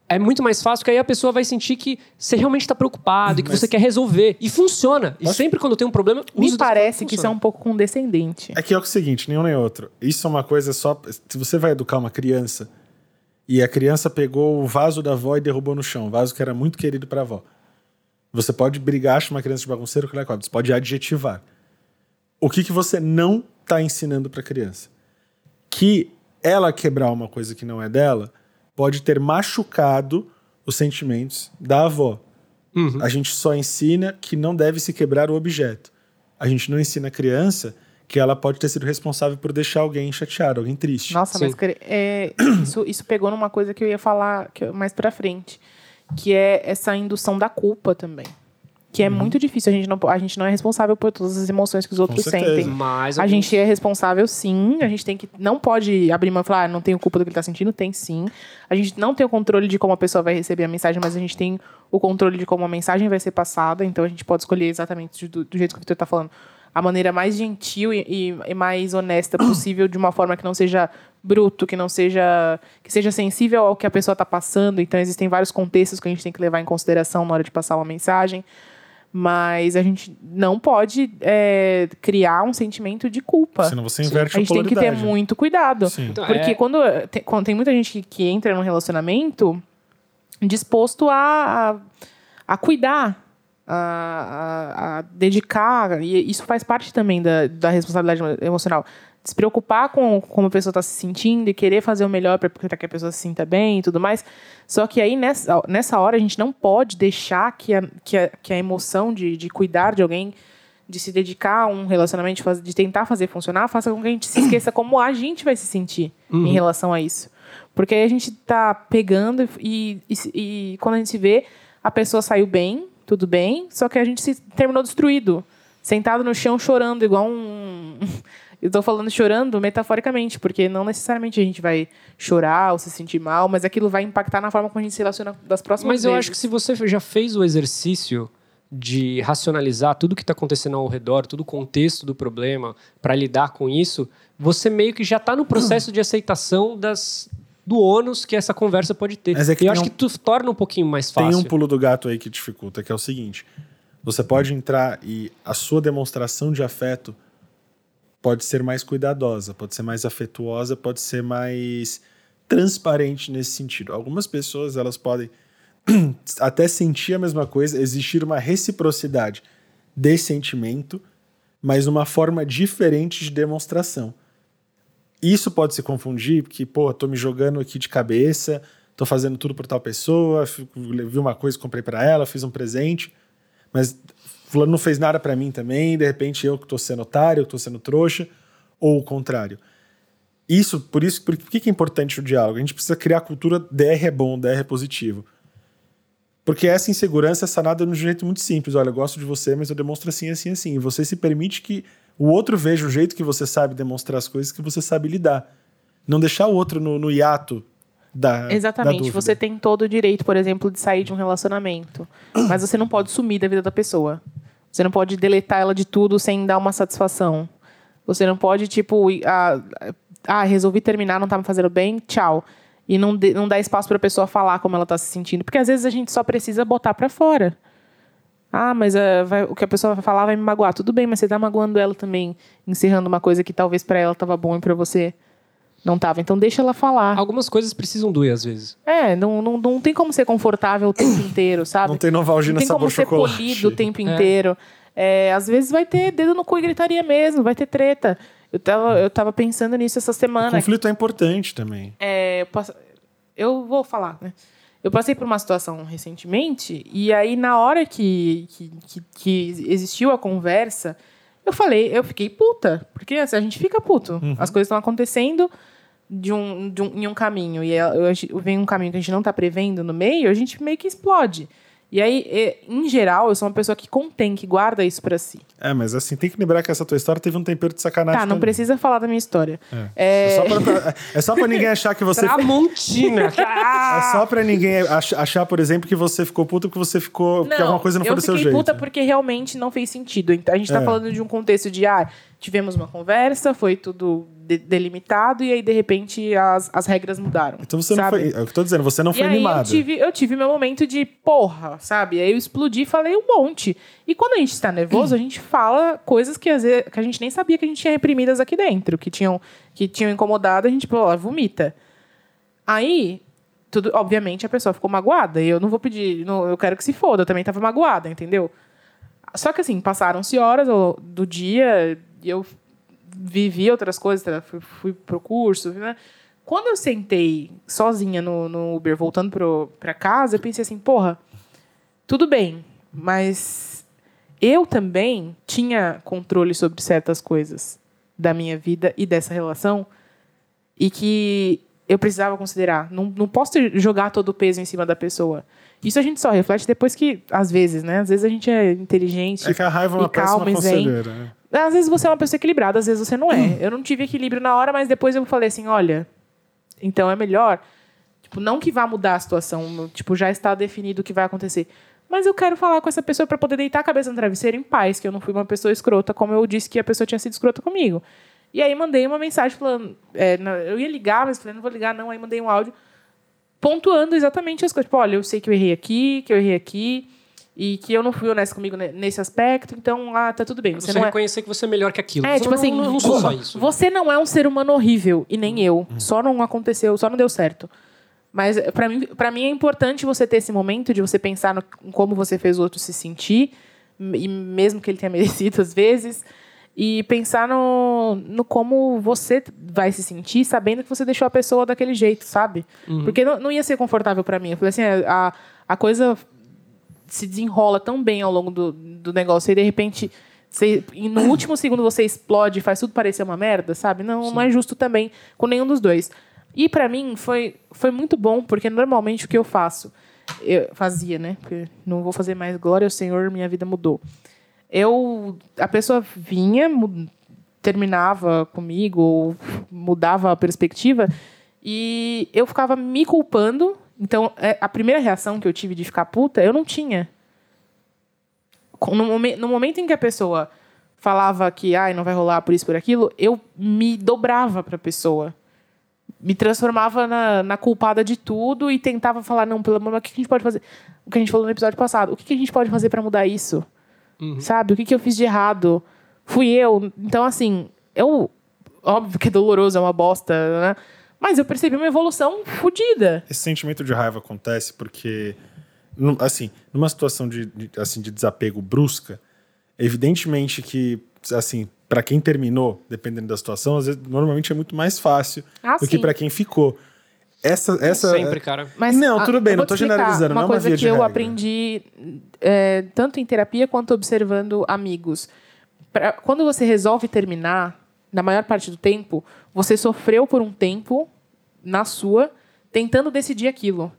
É muito mais fácil, que aí a pessoa vai sentir que você realmente está preocupado e que você quer resolver. E funciona. E sempre quando tem um problema, Me parece que isso é um pouco condescendente. É que é o seguinte, nenhum nem outro. Isso é uma coisa só. Se você vai educar uma criança e a criança pegou o vaso da avó e derrubou no chão, o vaso que era muito querido para a avó. Você pode brigar, chamar uma criança de bagunceiro, que você pode adjetivar. O que, que você não está ensinando para a criança? Que ela quebrar uma coisa que não é dela pode ter machucado os sentimentos da avó. Uhum. A gente só ensina que não deve se quebrar o objeto. A gente não ensina a criança que ela pode ter sido responsável por deixar alguém chateado, alguém triste. Nossa, Sim. mas é, isso, isso pegou numa coisa que eu ia falar eu- mais pra frente, que é essa indução da culpa também. Que Uhum. é muito difícil, a gente, não, a gente não é responsável por todas as emoções que os outros sentem. Mas A gente é responsável sim, a gente tem que. Não pode abrir mão e falar, ah, não tenho culpa do que ele tá sentindo, tem sim. A gente não tem o controle de como a pessoa vai receber a mensagem, mas a gente tem o controle de como a mensagem vai ser passada, então a gente pode escolher exatamente do, do jeito que o Vitor tá falando. A maneira mais gentil e, e- e mais honesta possível, de uma forma que não seja bruto, que não seja. que seja sensível ao que a pessoa tá passando. Então existem vários contextos que a gente tem que levar em consideração na hora de passar uma mensagem. Mas a gente não pode é, criar um sentimento de culpa. Senão você inverte A a, gente tem que ter muito cuidado. Sim. Então, Porque é- quando, tem, quando tem muita gente que, que entra num relacionamento disposto a, a, a cuidar, a, a, a dedicar, e isso faz parte também da, da responsabilidade emocional. Se preocupar com como a pessoa está se sentindo e querer fazer o melhor para que a pessoa se sinta bem e tudo mais. Só que aí, nessa, nessa hora, a gente não pode deixar que a, que a, que a emoção de, de cuidar de alguém de se dedicar a um relacionamento, de, tentar fazer funcionar, faça com que a gente se esqueça como a gente vai se sentir em relação a isso. Porque aí a gente tá pegando e, e, e quando a gente se vê, a pessoa saiu bem, tudo bem, só que a gente se terminou destruído, sentado no chão chorando, igual um. Eu tô falando chorando metaforicamente, porque não necessariamente a gente vai chorar ou se sentir mal, mas aquilo vai impactar na forma como a gente se relaciona das próximas Mas eu vezes. acho que se você já fez o exercício de racionalizar tudo que está acontecendo ao redor, todo o contexto do problema, para lidar com isso, você meio que já está no processo de aceitação das, do ônus que essa conversa pode ter. Mas é que e eu tem acho um- que tu torna um pouquinho mais Tem fácil. um pulo do gato aí que dificulta, que é o seguinte: você pode entrar e a sua demonstração de afeto pode ser mais cuidadosa, pode ser mais afetuosa, pode ser mais transparente nesse sentido. Algumas pessoas elas podem [CLEARS THROAT] até sentir a mesma coisa, existir uma reciprocidade de sentimento, mas uma forma diferente de demonstração. Isso pode se confundir, porque, pô, tô me jogando aqui de cabeça, tô fazendo tudo por tal pessoa, vi uma coisa, comprei pra ela, fiz um presente, mas fulano não fez nada pra mim também, de repente eu que tô sendo otário, eu que tô sendo trouxa, ou o contrário. Isso, por isso, por que que é importante o diálogo? A gente precisa criar a cultura DR é bom, DR é positivo. Porque essa insegurança é sanada de um jeito muito simples. Olha, eu gosto de você, mas eu demonstro assim, assim, assim. E você se permite que o outro veja o jeito que você sabe demonstrar as coisas, que você sabe lidar. Não deixar o outro no, no hiato da. da Exatamente. dúvida. Você tem todo o direito, por exemplo, de sair de um relacionamento. [CLEARS THROAT] Mas você não pode sumir da vida da pessoa. Você não pode deletar ela de tudo sem dar uma satisfação. Você não pode, tipo, ah, ah, resolvi terminar, não tá me fazendo bem, tchau. E não, de- não dar espaço pra pessoa falar como ela tá se sentindo. Porque às vezes a gente só precisa botar pra fora. Ah, mas ah, vai- o que a pessoa vai falar vai me magoar. Tudo bem, mas você tá magoando ela também, encerrando uma coisa que talvez pra ela tava bom e pra você não tava. Então deixa ela falar. Algumas coisas precisam doer às vezes. É, não, não, não tem como ser confortável o tempo [COUGHS] inteiro, sabe? Não tem Novalgina Não tem como sabor ser chocolate. polido o tempo inteiro. É, às vezes vai ter dedo no cu e gritaria mesmo, vai ter treta. Eu tava, eu tava pensando nisso essa O semana. conflito é importante também. É, eu, passo- eu vou falar, né? Eu passei por uma situação recentemente, e aí na hora que, que, que, que existiu a conversa, eu falei, eu fiquei puta. Porque assim, a gente fica puto. As coisas estão acontecendo de um, de um, em um caminho, e é- eu- vem um caminho que a gente não tá prevendo no meio, a gente meio que explode. E aí, é, em geral, eu sou uma pessoa que contém, que guarda isso pra si. É, mas assim, tem que lembrar que essa tua história teve um tempero de sacanagem. Tá, não também. precisa falar da minha história. É. só pra, é só pra ninguém achar que você. Tramontina! [LAUGHS] É só pra ninguém ach- achar, por exemplo, que você ficou puto porque você ficou. porque alguma coisa não foi eu do seu fiquei jeito. puta porque realmente não fez sentido. Então, A gente tá É. falando de um contexto de, ah, tivemos uma conversa, foi tudo de- delimitado e aí de repente as, as regras mudaram. Então você não sabe? foi. É o que eu tô dizendo, você não E foi aí eu animado. tive, eu tive meu momento de porra, sabe? Aí eu explodi e falei um monte. E quando a gente está nervoso, a gente fala coisas que, às vezes, que a gente nem sabia que a gente tinha reprimidas aqui dentro, que tinham, que tinham incomodado, a gente, pô, vomita. Aí, tudo, obviamente, a pessoa ficou magoada. E eu não vou pedir, não, eu quero que se foda, eu também tava magoada, entendeu? Só que assim, passaram-se horas do- dia eu vivi outras coisas, tá? fui, fui pro curso, né? Quando eu sentei sozinha no, no Uber, voltando pro, pra casa, eu pensei assim, porra, tudo bem, mas eu também tinha controle sobre certas coisas da minha vida e dessa relação e que eu precisava considerar. Não, não posso jogar todo o peso em cima da pessoa. Isso a gente só reflete depois que, às vezes, né? Às vezes a gente é inteligente. É que a raiva é uma e péssima conselheira. né? Às vezes você é uma pessoa equilibrada, às vezes você não é. Eu não tive equilíbrio na hora, mas depois eu falei assim, olha, então é melhor, tipo, não que vá mudar a situação, tipo, já está definido o que vai acontecer. Mas eu quero falar com essa pessoa para poder deitar a cabeça no travesseiro em paz, que eu não fui uma pessoa escrota, como eu disse que a pessoa tinha sido escrota comigo. E aí mandei uma mensagem falando, é, eu ia ligar, mas falei, não vou ligar não, aí mandei um áudio pontuando exatamente as coisas. Tipo, olha, eu sei que eu errei aqui, que eu errei aqui, e que eu não fui honesta comigo ne- nesse aspecto, então, ah, tá tudo bem. Você, Você, não é, reconhecer que você é melhor que aquilo. é, Você tipo não- assim, não, não sou só isso. você não é um ser humano horrível, e nem eu. Só não aconteceu, só não deu certo. Mas pra mim, pra mim é importante você ter esse momento de você pensar no em como você fez o outro se sentir, e mesmo que ele tenha [LAUGHS] merecido às vezes, e pensar no, no como você vai se sentir sabendo que você deixou a pessoa daquele jeito, sabe? Porque não, não ia ser confortável pra mim. Eu falei assim, a, a coisa se desenrola tão bem ao longo do, do negócio e de repente você, no [COUGHS] último segundo você explode e faz tudo parecer uma merda, sabe? Não, não é justo também com nenhum dos dois. E pra mim foi, foi muito bom, porque normalmente o que eu faço, eu fazia, né? Porque não vou fazer mais glória ao Senhor, minha vida mudou. Eu a pessoa vinha, terminava comigo ou mudava a perspectiva e eu ficava me culpando. Então, é, a primeira reação que eu tive de ficar puta, eu não tinha. No, momen- no momento em que a pessoa falava que ai, não vai rolar por isso, por aquilo, eu me dobrava pra pessoa. Me transformava na, na culpada de tudo e tentava falar, não, pelo amor, o que a gente pode fazer? O que a gente falou no episódio passado. O que a gente pode fazer pra mudar isso? Sabe? O que, que eu fiz de errado? Fui eu. Então, assim, eu. Óbvio que é doloroso, é uma bosta, né? Mas eu percebi uma evolução fodida. Esse sentimento de raiva acontece porque, assim, numa situação de, assim, de desapego brusca, evidentemente que, assim, para quem terminou, dependendo da situação, às vezes, normalmente é muito mais fácil Ah, do que sim. para quem ficou. Essa, essa Sempre, cara. Mas, Não, ah, tudo bem, não explicar generalizando, Uma não é uma coisa que eu regra. aprendi é, tanto em terapia quanto observando amigos. Pra- quando você resolve terminar, na maior parte do tempo, você sofreu por um tempo na sua, tentando decidir aquilo.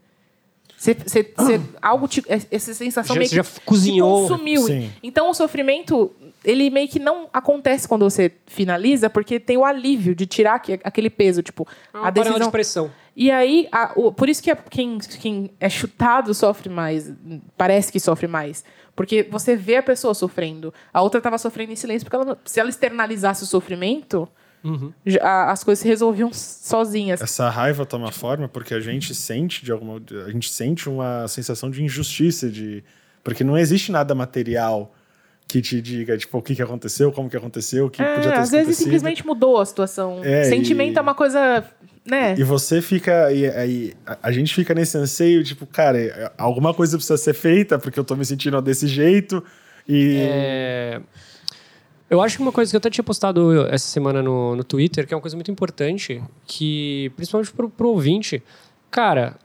Você, você- você- [CLEARS THROAT] algo te, essa sensação Já- meio que já cozinhou. consumiu. Sim. Então o sofrimento ele meio que não acontece quando você finaliza, porque tem o alívio de tirar aque- aquele peso, tipo, É a decisão de pressão. e aí, a- o- por isso que a- quem, quem é chutado sofre mais, parece que sofre mais. Porque você vê a pessoa sofrendo. A outra estava sofrendo em silêncio, porque ela não- se ela externalizasse o sofrimento, a- as coisas se resolviam sozinhas. Essa raiva toma forma porque a gente sente de alguma a gente sente uma sensação de injustiça de porque não existe nada material que te diga tipo o que, que aconteceu, como que aconteceu, o que É, podia ter às vezes acontecido. simplesmente mudou a situação. É, Sentimento e- é uma coisa, né? E você fica e aí a, a gente fica nesse anseio tipo, cara, é, alguma coisa precisa ser feita porque eu tô me sentindo desse jeito e É, Eu acho que uma coisa que eu até tinha postado essa semana no, no Twitter, que é uma coisa muito importante, que principalmente pro, pro ouvinte, cara,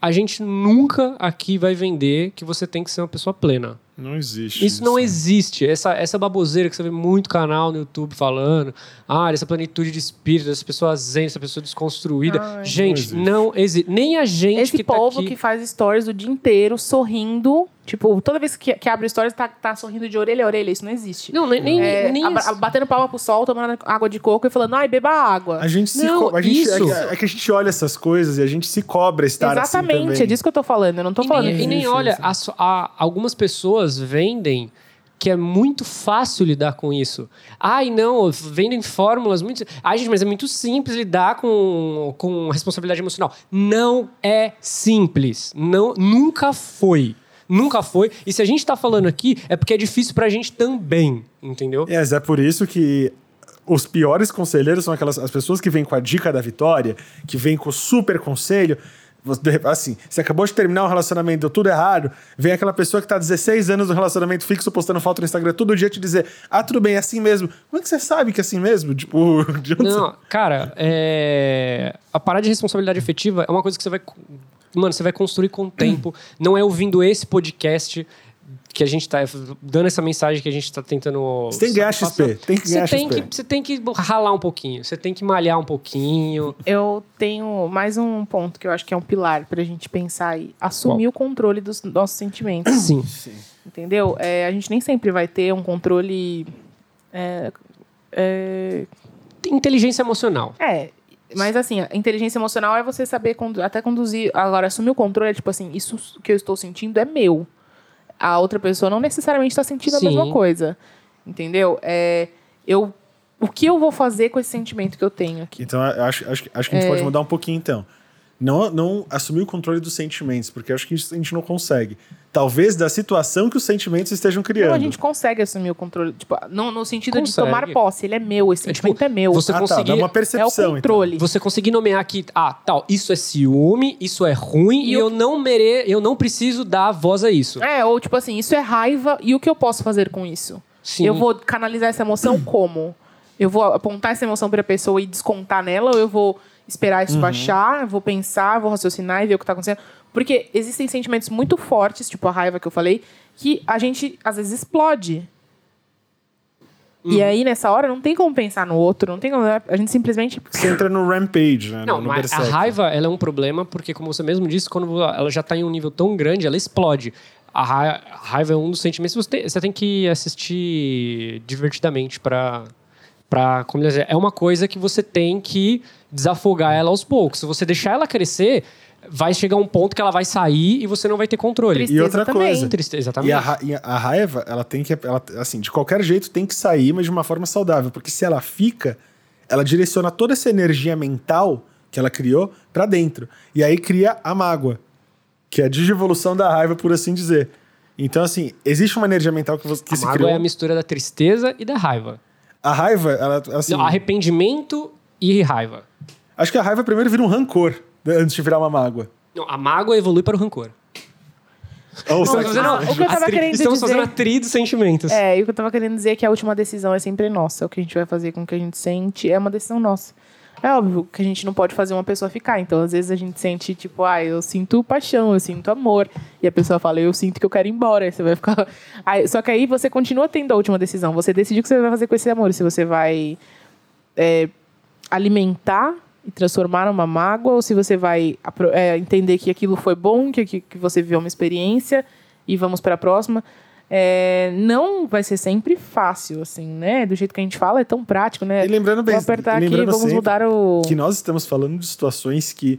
a gente nunca aqui vai vender que você tem que ser uma pessoa plena. Não existe. Isso não né? existe. Essa, essa baboseira que você vê muito canal no YouTube falando. Ah, essa plenitude de espírito, essa pessoa zen, essa pessoa desconstruída. Ai. gente, Não não existe. Nem a gente Esse que tá povo aqui... que faz stories o dia inteiro sorrindo. Tipo, toda vez que, que abre stories, tá, tá sorrindo de orelha a orelha. Isso não existe. Não, nem, nem, É, nem isso. batendo palma pro sol, tomando água de coco e falando, ai, beba água. A gente se Não, co- a gente, isso. É, que, é que a gente olha essas coisas e a gente se cobra estar Exatamente, assim é disso que eu tô falando. Eu não tô E falando. nem, e nem Isso, olha, isso. as- a- algumas pessoas vendem que é muito fácil lidar com isso. Ai, não, vendem fórmulas muito. Ai, gente, mas é muito simples lidar com, com responsabilidade emocional. Não é simples. Não, nunca foi. Nunca foi. E se a gente tá falando aqui, é porque é difícil pra gente também, entendeu? É, mas é por isso que os piores conselheiros são aquelas as pessoas que vêm com a dica da vitória, que vêm com o super conselho. Você- Assim, você acabou de terminar um relacionamento, deu tudo errado, vem aquela pessoa que tá há 16 anos no relacionamento fixo, postando foto no Instagram todo dia te dizer, ah, tudo bem, é assim mesmo. Como é que você sabe que é assim mesmo? Tipo, [LAUGHS] de onde Não, cara, é... a parada de responsabilidade efetiva é uma coisa que você vai. Mano, você vai construir com o tempo. [CLEARS THROAT] Não é ouvindo esse podcast que a gente tá dando essa mensagem que a gente tá tentando. Você tem que ganhar XP, tem que Você ganhar tem XP. que, você tem que ralar um pouquinho, você tem que malhar um pouquinho. Eu tenho mais um ponto que eu acho que é um pilar pra gente pensar aí. Assumir o controle dos nossos sentimentos. [CLEARS THROAT] Sim. Entendeu? É, a gente nem sempre vai ter um controle. É, é, Inteligência emocional. é, mas assim, a inteligência emocional é você saber condu- até conduzir. Agora, assumir o controle é tipo assim: isso que eu estou sentindo é meu. A outra pessoa não necessariamente está sentindo a Sim. mesma coisa. Entendeu? É, eu, o que eu vou fazer com esse sentimento que eu tenho aqui? Então, acho, acho, que- acho que a gente É. pode mudar um pouquinho, então. Não, não assumir o controle dos sentimentos, porque acho que isso a gente não consegue. Talvez da situação que os sentimentos estejam criando. Não, a gente consegue assumir o controle. Tipo, não no sentido de Consegue. tomar posse. Ele é meu, esse É, sentimento tipo, é meu. você ah, tá, conseguir- dá uma é o percepção, controle. Você conseguir nomear que, ah, tal, isso é ciúme, isso é ruim e, E eu não mere, eu não preciso dar voz a isso. É, ou tipo assim, isso é raiva e o que eu posso fazer com isso? Sim. Eu vou canalizar essa emoção como? Eu vou apontar essa emoção pra pessoa e descontar nela, ou eu vou esperar isso baixar, eu vou pensar, vou raciocinar e ver o que tá acontecendo? Porque existem sentimentos muito fortes, tipo a raiva que eu falei, que a gente às vezes explode. E aí, nessa hora, não tem como pensar no outro, não tem como. A gente simplesmente. Você entra no rampage, né? Não, no, no mas a berserk. raiva ela é um problema porque, como você mesmo disse, quando ela já está em um nível tão grande, ela explode. A ra- a raiva é um dos sentimentos que você tem, você tem que assistir divertidamente para para como dizer, é uma coisa que você tem que desafogar ela aos poucos. Se você deixar ela crescer, vai chegar um ponto que ela vai sair e você não vai ter controle. Tristeza E outra também. coisa. Tristeza, exatamente. E a, ra- e a raiva, ela tem que. Ela, assim, de qualquer jeito tem que sair, mas de uma forma saudável. Porque se ela fica, ela direciona toda essa energia mental que ela criou pra dentro. E aí cria a mágoa, que é a digievolução da raiva, por assim dizer. Então, assim, existe uma energia mental que, você, que a se mágoa criou. é a mistura da tristeza e da raiva. A raiva, ela, assim. Não, arrependimento e raiva. Acho que a raiva primeiro vira um rancor, né, antes de virar uma mágoa. Não, a mágoa evolui para o rancor. Será mas que- não, o que eu tava tri- querendo Estamos dizer- fazendo a tri dos sentimentos. É, e o que eu tava querendo dizer é que a última decisão é sempre nossa. O que a gente vai fazer com o que a gente sente é uma decisão nossa. É óbvio que a gente não pode fazer uma pessoa ficar. Então, às vezes, a gente sente, tipo, ah, eu sinto paixão, eu sinto amor. E a pessoa fala, eu sinto que eu quero ir embora. Aí você vai ficar. [LAUGHS] Aí- só que aí você continua tendo a última decisão. Você decide o que você vai fazer com esse amor. Se você vai é, alimentar e transformar numa mágoa, ou se você vai é, entender que aquilo foi bom, que, que você viveu uma experiência e vamos para a próxima. É, não vai ser sempre fácil, assim, né? Do jeito que a gente fala, é tão prático, né? E lembrando bem- Vou apertar aqui, vamos mudar o. que nós estamos falando de situações que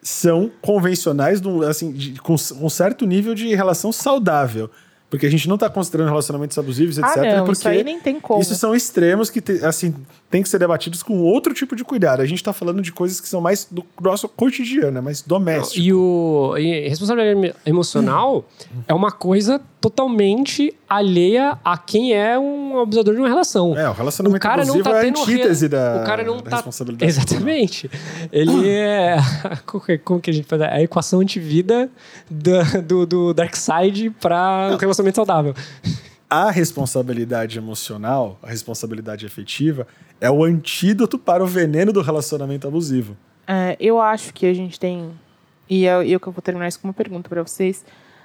são convencionais, assim, de- com, com certo nível de relação saudável. Porque a gente não está considerando relacionamentos abusivos, etc. Ah, não, porque isso aí nem tem como. Isso são extremos que, te- assim, tem que ser debatidos com outro tipo de cuidado. A gente está falando de coisas que são mais do nosso cotidiano, é mais doméstico. E o e responsabilidade emocional é uma coisa totalmente alheia a quem é um abusador de uma relação. É, o relacionamento o cara não tá é a tendo antítese re- da, o cara não da tá responsabilidade. Exatamente. Ele é [LAUGHS] como que- a gente faz a equação antivida da- do, do Dark Side para um relacionamento [LAUGHS] saudável. A responsabilidade emocional, a responsabilidade efetiva, é o antídoto para o veneno do relacionamento abusivo. É, eu acho que a gente tem. E é, eu que eu vou terminar isso com uma pergunta para vocês.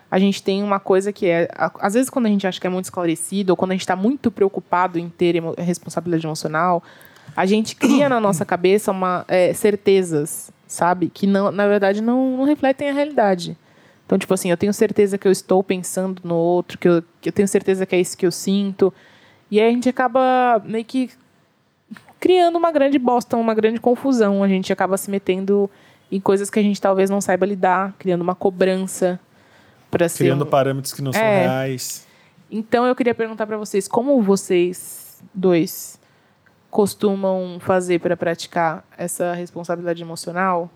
A gente tem uma coisa que é. Às vezes, quando a gente acha que é muito esclarecido, ou quando a gente está muito preocupado em ter emo- responsabilidade emocional, a gente cria na nossa cabeça uma, é, certezas, sabe? Que, não, na verdade, não, não refletem a realidade. Então, tipo assim, eu tenho certeza que eu estou pensando no outro, que eu, que eu tenho certeza que é isso que eu sinto. E aí a gente acaba meio que criando uma grande bosta, uma grande confusão. A gente acaba se metendo em coisas que a gente talvez não saiba lidar, criando uma cobrança para ser. Criando um- parâmetros que não são É. reais. Então eu queria perguntar pra vocês, como vocês dois costumam fazer para praticar essa responsabilidade emocional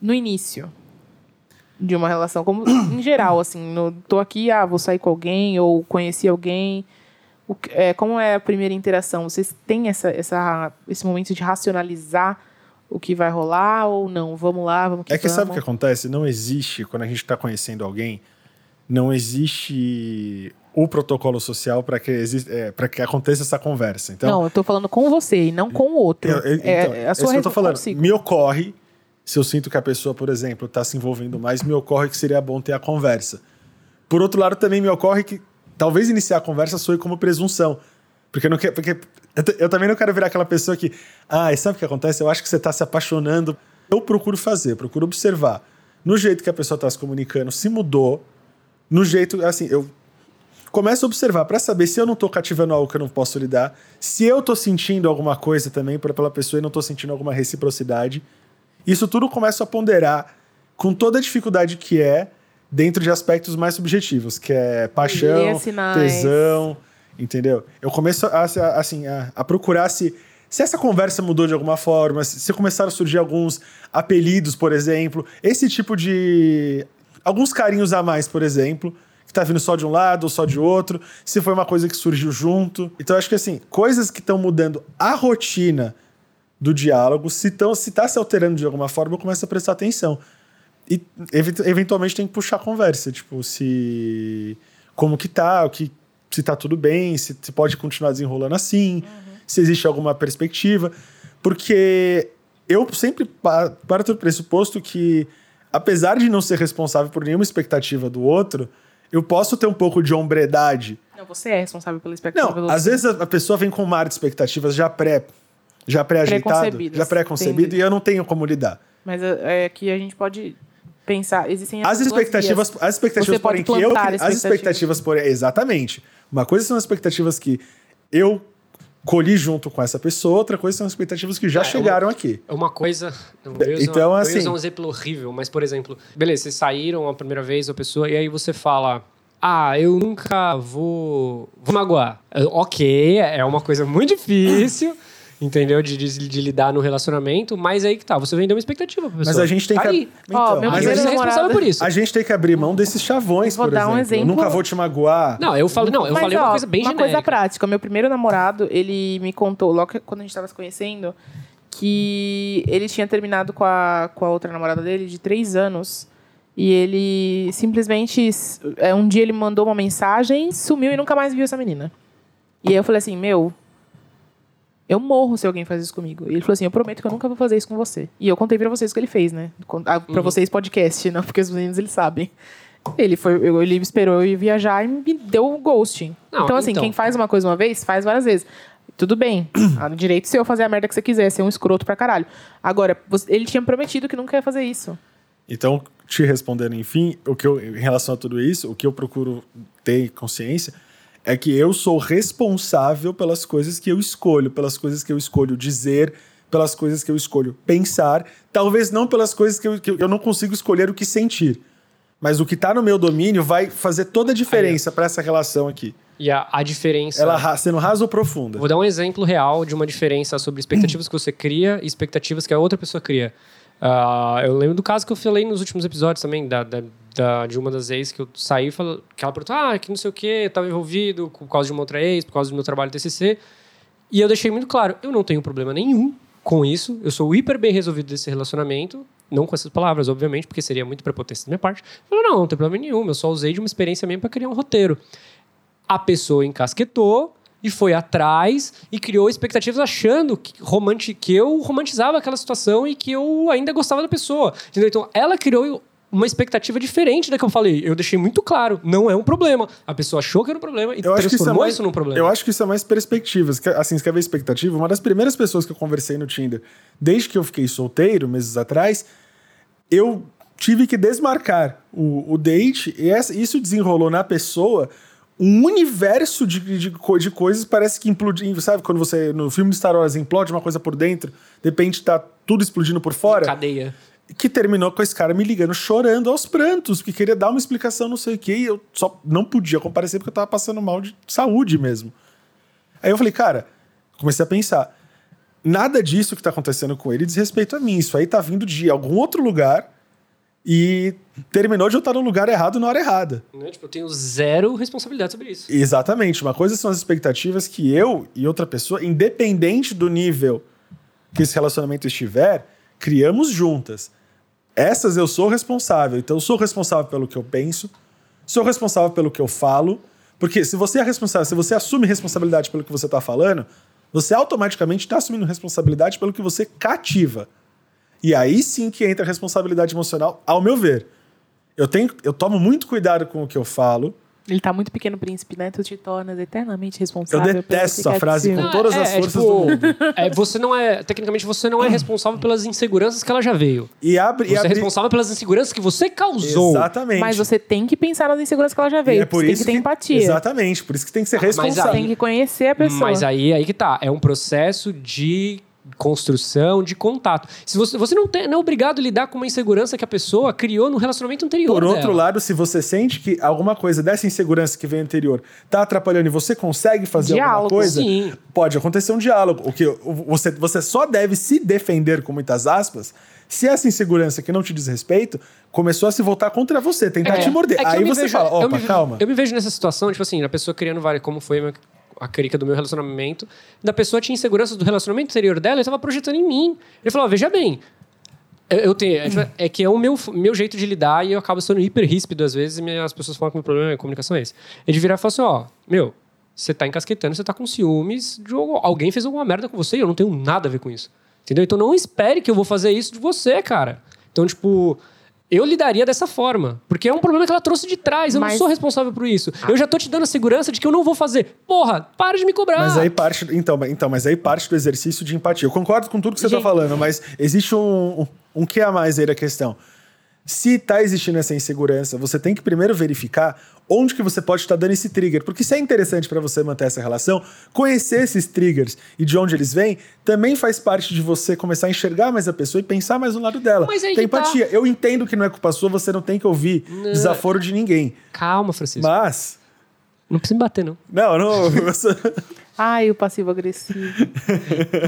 no início de uma relação, como em geral, assim, no, tô aqui, ah, vou sair com alguém ou conheci alguém. O é, como é a primeira interação? Vocês têm essa, essa, esse momento de racionalizar o que vai rolar ou não? Vamos lá, vamos que É que sabe o vamos. que acontece? Não existe, quando a gente está conhecendo alguém, não existe o protocolo social para que, é, que aconteça essa conversa. Então, não, eu tô falando com você e não com o outro. eu- eu- é, então, é a isso sua que eu tô falando. consigo. Me ocorre, se eu sinto que a pessoa, por exemplo, está se envolvendo mais, me ocorre que seria bom ter a conversa. Por outro lado, também me ocorre que talvez iniciar a conversa soe como presunção. Porque, não quero, porque eu, eu também não quero virar aquela pessoa que, ah, sabe o que acontece? Eu acho que você está se apaixonando. Eu procuro fazer, procuro observar. No jeito que a pessoa está se comunicando, se mudou. No jeito, assim, eu começo a observar para saber se eu não tô cativando algo que eu não posso lidar, se eu tô sentindo alguma coisa também pela pessoa e não tô sentindo alguma reciprocidade. Isso tudo começa a ponderar com toda a dificuldade que é dentro de aspectos mais subjetivos, que é paixão, tesão, entendeu? Eu começo a, assim, a, a procurar se, se essa conversa mudou de alguma forma, se, começaram a surgir alguns apelidos, por exemplo, esse tipo de... Alguns carinhos a mais, por exemplo, que tá vindo só de um lado ou só de outro, se foi uma coisa que surgiu junto. Então, acho que, assim, coisas que estão mudando a rotina do diálogo, se, tão, se se alterando de alguma forma, eu começo a prestar atenção. E eventualmente tem que puxar a conversa, tipo, se. Como que tá, o que, se tá tudo bem, se, se pode continuar desenrolando assim, se existe alguma perspectiva. Porque eu sempre pa- parto do pressuposto que, apesar de não ser responsável por nenhuma expectativa do outro, eu posso ter um pouco de hombredade Não, você é responsável pela expectativa do não, outro. às vezes a a pessoa vem com um mar de expectativas já pré já pré-ajeitado, já pré-concebido Entendi. e eu não tenho como lidar. Mas é, é que a gente pode pensar. Existem As expectativas, vias. as expectativas Você pode porém que eu cri- as expectativas. expectativas porém exatamente. Uma coisa são as expectativas que eu colhi junto com essa pessoa, outra coisa são as expectativas que já É, chegaram aqui. É uma coisa. Eu Então, eu ia assim- usar um exemplo horrível, mas, por exemplo, beleza, vocês saíram a primeira vez a pessoa, e aí você fala. Ah, eu nunca vou, vou magoar. Ok, é uma coisa muito difícil, entendeu? De, de, de lidar no relacionamento, mas aí que tá, você vendeu uma expectativa pra pessoa. Mas a gente tem Tá que aí. Ó, meu mas a você é gente, responsável por isso. a gente tem que abrir mão desses chavões, Vou por dar um exemplo. exemplo. Eu nunca vou te magoar. Não, eu falo, não, eu Mas, falei uma ó, coisa bem uma genérica. coisa prática. Meu primeiro namorado, ele me contou, logo quando a gente tava se conhecendo, que ele tinha terminado com a, com a outra namorada dele de três anos. E ele simplesmente. é, Um dia ele mandou uma mensagem, sumiu e nunca mais viu essa menina. E aí eu falei assim: Meu, eu morro se alguém faz isso comigo. E ele falou assim: Eu prometo que eu nunca vou fazer isso com você. E eu contei pra vocês o que ele fez, né? Ah, Pra Uhum. vocês, podcast, não porque os meninos eles sabem. Ele foi, eu- ele esperou eu ir viajar e me deu o ghosting. Não, então, assim, então. quem faz uma coisa uma vez, faz várias vezes. Tudo bem. [CLEARS THROAT] Ah, no direito seu fazer a merda que você quiser, ser um escroto pra caralho. Agora, ele tinha prometido que nunca ia fazer isso. Então, te respondendo, enfim, o que eu, em relação a tudo isso, o que eu procuro ter consciência é que eu sou responsável pelas coisas que eu escolho, pelas coisas que eu escolho dizer, pelas coisas que eu escolho pensar, talvez não pelas coisas que eu, que eu não consigo escolher o que sentir. Mas o que tá no meu domínio vai fazer toda a diferença para essa relação aqui. E a, a diferença. Ela sendo rasa ou profunda. Vou dar um exemplo real de uma diferença sobre expectativas que você cria e expectativas que a outra pessoa cria. Ah, eu lembro do caso que eu falei nos últimos episódios também, da, da- da- de uma das ex que eu saí, falou, que ela perguntou, ah, que não sei o quê, eu tava envolvido por causa de uma outra ex, por causa do meu trabalho TCC. E eu deixei muito claro, eu não tenho problema nenhum com isso, eu sou hiper bem resolvido desse relacionamento, não com essas palavras, obviamente, porque seria muito prepotência da minha parte. Falou, não, não tem problema nenhum, eu só usei de uma experiência mesmo para criar um roteiro a pessoa encasquetou e foi atrás e criou expectativas achando que, romanti que eu romantizava aquela situação e que eu ainda gostava da pessoa. Entendeu? Então, ela criou uma expectativa diferente da que eu falei. Eu deixei muito claro, não é um problema. A pessoa achou que era um problema e Eu acho, que isso é transformou mais, isso num problema. eu acho que isso é mais perspectivas. Assim, você quer ver expectativa? Uma das primeiras pessoas que eu conversei no Tinder, desde que eu fiquei solteiro, meses atrás, eu tive que desmarcar o, o date e essa- isso desenrolou na pessoa um universo de, de, de coisas parece que implodindo, sabe? Quando você, no filme de Star Wars, implode uma coisa por dentro, de repente tá tudo explodindo por fora. Cadeia. Que terminou com esse cara me ligando chorando aos prantos, que queria dar uma explicação, não sei o quê, e eu só não podia comparecer porque eu tava passando mal de saúde mesmo. Aí eu falei, cara, comecei a pensar, nada disso que tá acontecendo com ele diz respeito a mim, isso aí tá vindo de algum outro lugar e terminou de eu estar no lugar errado na hora errada. Né? Tipo, eu tenho zero responsabilidade sobre isso. Exatamente. Uma coisa são as expectativas que eu e outra pessoa, independente do nível que esse relacionamento estiver, criamos juntas. Essas eu sou responsável. Então, eu sou responsável pelo que eu penso, sou responsável pelo que eu falo. Porque se você é responsável, se você assume responsabilidade pelo que você está falando, você automaticamente está assumindo responsabilidade pelo que você cativa. E aí sim que entra a responsabilidade emocional, ao meu ver. Eu, tenho, eu tomo muito cuidado com o que eu falo. Ele tá muito pequeno príncipe, né? Tu te tornas eternamente responsável. Eu detesto essa frase com todas é, as é, forças tipo, do mundo. [LAUGHS] é, você não é, tecnicamente, você não é responsável pelas inseguranças que ela já veio. E abre. Você e é abre... responsável pelas inseguranças que você causou. Exatamente. Mas você tem que pensar nas inseguranças que ela já E veio. é por você tem isso que ter empatia. Exatamente, por isso que tem que ser mas responsável. aí- Tem que conhecer a pessoa. Mas aí, aí que tá. É um processo de construção, de contato. Se você, você não, tem, não é obrigado a lidar com uma insegurança que a pessoa criou no relacionamento anterior. Por outro dela. lado, se você sente que alguma coisa dessa insegurança que vem anterior tá atrapalhando e você consegue fazer alguma Diálogo. coisa, Sim. pode acontecer um diálogo. O que você, você só deve se defender com muitas aspas se essa insegurança que não te diz respeito começou a se voltar contra você, tentar É, te morder. é eu Aí você vejo- fala, eu opa, me- calma. Eu me vejo nessa situação, tipo assim, a pessoa criando várias, como foi a crica do meu relacionamento, da pessoa tinha insegurança do relacionamento anterior dela e tava projetando em mim. Ele falou, veja bem, eu, tenho, é, tipo, é que é o meu, meu jeito de lidar e eu acabo sendo hiper ríspido às vezes e as pessoas falam que o meu problema é comunicação é esse. Ele virar e falar assim, ó, meu, você tá encasquetando, você tá com ciúmes, de algu- alguém fez alguma merda com você e eu não tenho nada a ver com isso. Entendeu? Então não espere que eu vou fazer isso de você, cara. Então, tipo, eu lidaria dessa forma. Porque é um problema que ela trouxe de trás. Eu Mas- não sou responsável por isso. Eu já tô te dando a segurança de que eu não vou fazer. Porra, para de me cobrar. Mas aí parte. Então, então, mas aí parte do exercício de empatia. Eu concordo com tudo que você está Gente. falando, mas existe um, um, um que a mais aí da questão. Se está existindo essa insegurança, você tem que primeiro verificar onde que você pode estar dando esse trigger. Porque se é interessante para você manter essa relação, conhecer esses triggers e de onde eles vêm, também faz parte de você começar a enxergar mais a pessoa e pensar mais no lado dela. Mas aí tem tá. empatia. Eu entendo que não é culpa sua, você não tem que ouvir desaforo de ninguém. Calma, Francisco. Mas. Não precisa me bater, não. Não, não. você- [LAUGHS] Ai, o passivo-agressivo.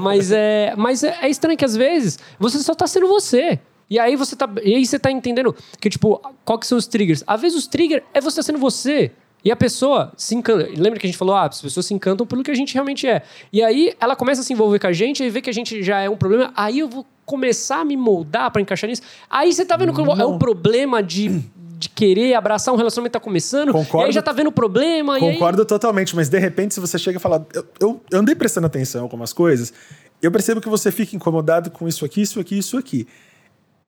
Mas é, mas é, é estranho que às vezes você só tá sendo você. E aí você tá, e aí você tá entendendo que tipo, qual que são os triggers? Às vezes os triggers é você sendo você. E a pessoa se encanta. Lembra que a gente falou, ah, as pessoas se encantam pelo que a gente realmente é. E aí ela começa a se envolver com a gente e vê que a gente já é um problema. Aí eu vou começar a me moldar pra encaixar nisso. Aí você tá vendo que é o problema de, de querer abraçar um relacionamento que tá começando. Concordo. E aí já tá vendo o problema. e aí- Concordo totalmente, mas de repente, se você chega e fala, eu, eu, eu andei prestando atenção em algumas coisas, eu percebo que você fica incomodado com isso aqui, isso aqui, isso aqui.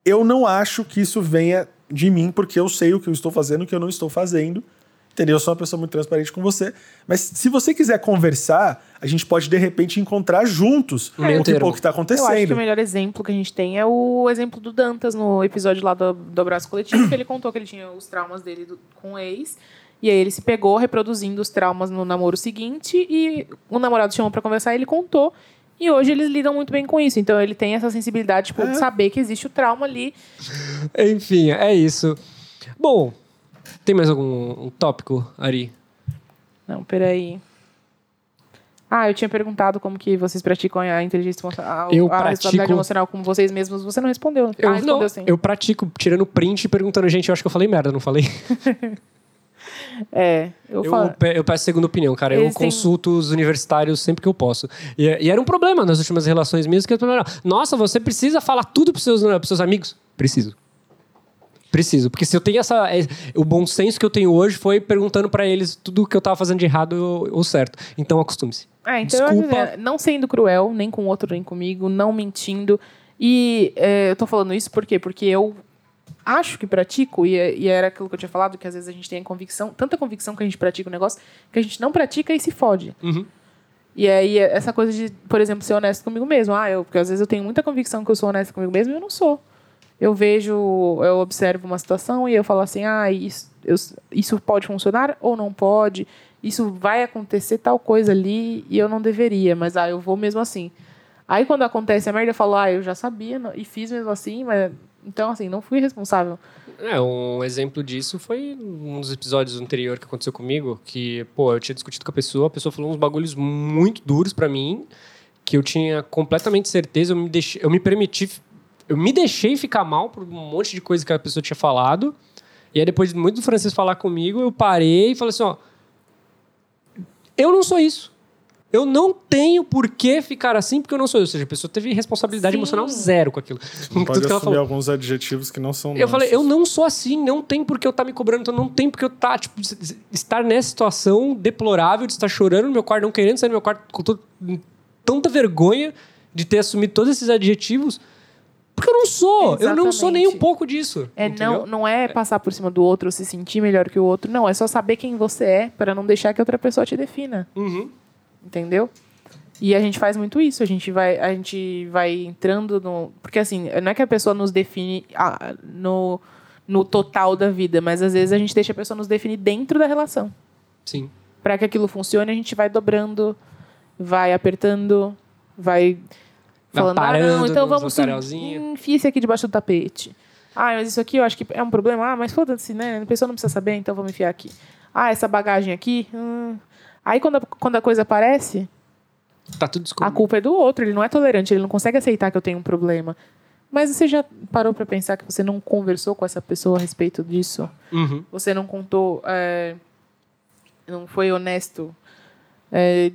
Eu não acho que isso venha de mim, porque eu sei o que eu estou fazendo e o que eu não estou fazendo. Entendeu? Eu sou uma pessoa muito transparente com você. Mas se você quiser conversar, a gente pode, de repente, encontrar juntos meio o que o que está Eu acho que acontecendo. o melhor exemplo que a gente tem é o exemplo do Dantas no episódio lá do, do Abraço Coletivo, que ele contou que ele tinha os traumas dele do- com o ex. E aí ele se pegou reproduzindo os traumas no namoro seguinte e o namorado chamou pra conversar e ele contou. E hoje eles lidam muito bem com isso. Então ele tem essa sensibilidade tipo, de saber que existe o trauma ali. Enfim, é isso. Bom, tem mais algum um tópico, Ari? Não, peraí. Ah, eu tinha perguntado como que vocês praticam a inteligência emocional, Eu a responsabilidade pratico- emocional com vocês mesmos. Você não respondeu. Eu, ah, respondeu não, sim. eu pratico tirando print e perguntando, gente, eu acho que eu falei merda, não falei? [LAUGHS] É, eu, Eu, falo. eu peço segunda opinião, cara. Eu Eles têm- consulto os universitários sempre que eu posso. E, e era um problema nas últimas relações minhas que eu falei, nossa, você precisa falar tudo pros seus, pros seus amigos? Preciso. Preciso, porque se eu tenho essa. é, o bom senso que eu tenho hoje foi perguntando pra eles tudo que eu tava fazendo de errado ou, certo. Então acostume-se. É, então eu Desculpa. dizer, não sendo cruel, nem com o outro, nem comigo, não mentindo. E é, eu tô falando isso por quê? Porque eu acho que pratico, e, e era aquilo que eu tinha falado, que às vezes a gente tem a convicção, tanta convicção que a gente pratica o negócio, que a gente não pratica e se fode. Uhum. E aí, essa coisa de, por exemplo, ser honesto comigo mesmo. Ah, eu, porque às vezes eu tenho muita convicção que eu sou honesta comigo mesmo e eu não sou. Eu vejo, eu observo uma situação e eu falo assim, ah, isso, eu- isso pode funcionar ou não pode, isso vai acontecer tal coisa ali e eu não deveria, mas ah, eu vou mesmo assim. Aí quando acontece a merda, eu falo, ah, eu já sabia e fiz mesmo assim, mas Então, assim, não fui responsável. É, um exemplo disso foi um dos episódios anterior que aconteceu comigo, que, pô, eu tinha discutido com a pessoa, a pessoa falou uns bagulhos muito duros pra mim, que eu tinha completamente certeza, eu me, deixei, eu me permiti, eu me deixei ficar mal por um monte de coisa que a pessoa tinha falado, e aí depois de muito do francês falar comigo, eu parei e falei assim, ó, eu não sou isso. Eu não tenho por que ficar assim porque eu não sou eu. Ou seja, a pessoa teve responsabilidade Sim. emocional zero com aquilo. Com [LAUGHS] Pode tudo assumir falou. alguns adjetivos que não são Eu falei, nossos. eu não sou assim, não tem por que eu estar me cobrando, então não tem por que eu estar, tipo, estar nessa situação deplorável de estar chorando no meu quarto, não querendo sair do meu quarto com tanta vergonha de ter assumido todos esses adjetivos. Porque eu não sou, eu não sou nem um Exatamente. pouco disso. É, entendeu? não, não é passar por cima do outro ou se sentir melhor que o outro. Não, é só saber quem você é para não deixar que outra pessoa te defina. Uhum. Entendeu? E a gente faz muito isso, a gente vai, a gente vai entrando no. Porque assim, não é que a pessoa nos define ah, no, no total da vida, mas às vezes a gente deixa a pessoa nos definir dentro da relação. Sim. Para que aquilo funcione, a gente vai dobrando, vai apertando, vai falando, ah, parando não, então vamos bacalhauzinhos." hum, enfia esse aqui debaixo do tapete. Ah, mas isso aqui eu acho que é um problema. Ah, mas foda-se, né? A pessoa não precisa saber, então vamos enfiar aqui. Ah, essa bagagem aqui. hum. Aí quando a, quando a coisa aparece, Tá tudo a culpa é do outro, ele não é tolerante, ele não consegue aceitar que eu tenho um problema. Mas você já parou pra pensar que você não conversou com essa pessoa a respeito disso? Uhum. Você não contou, é, não foi honesto? É,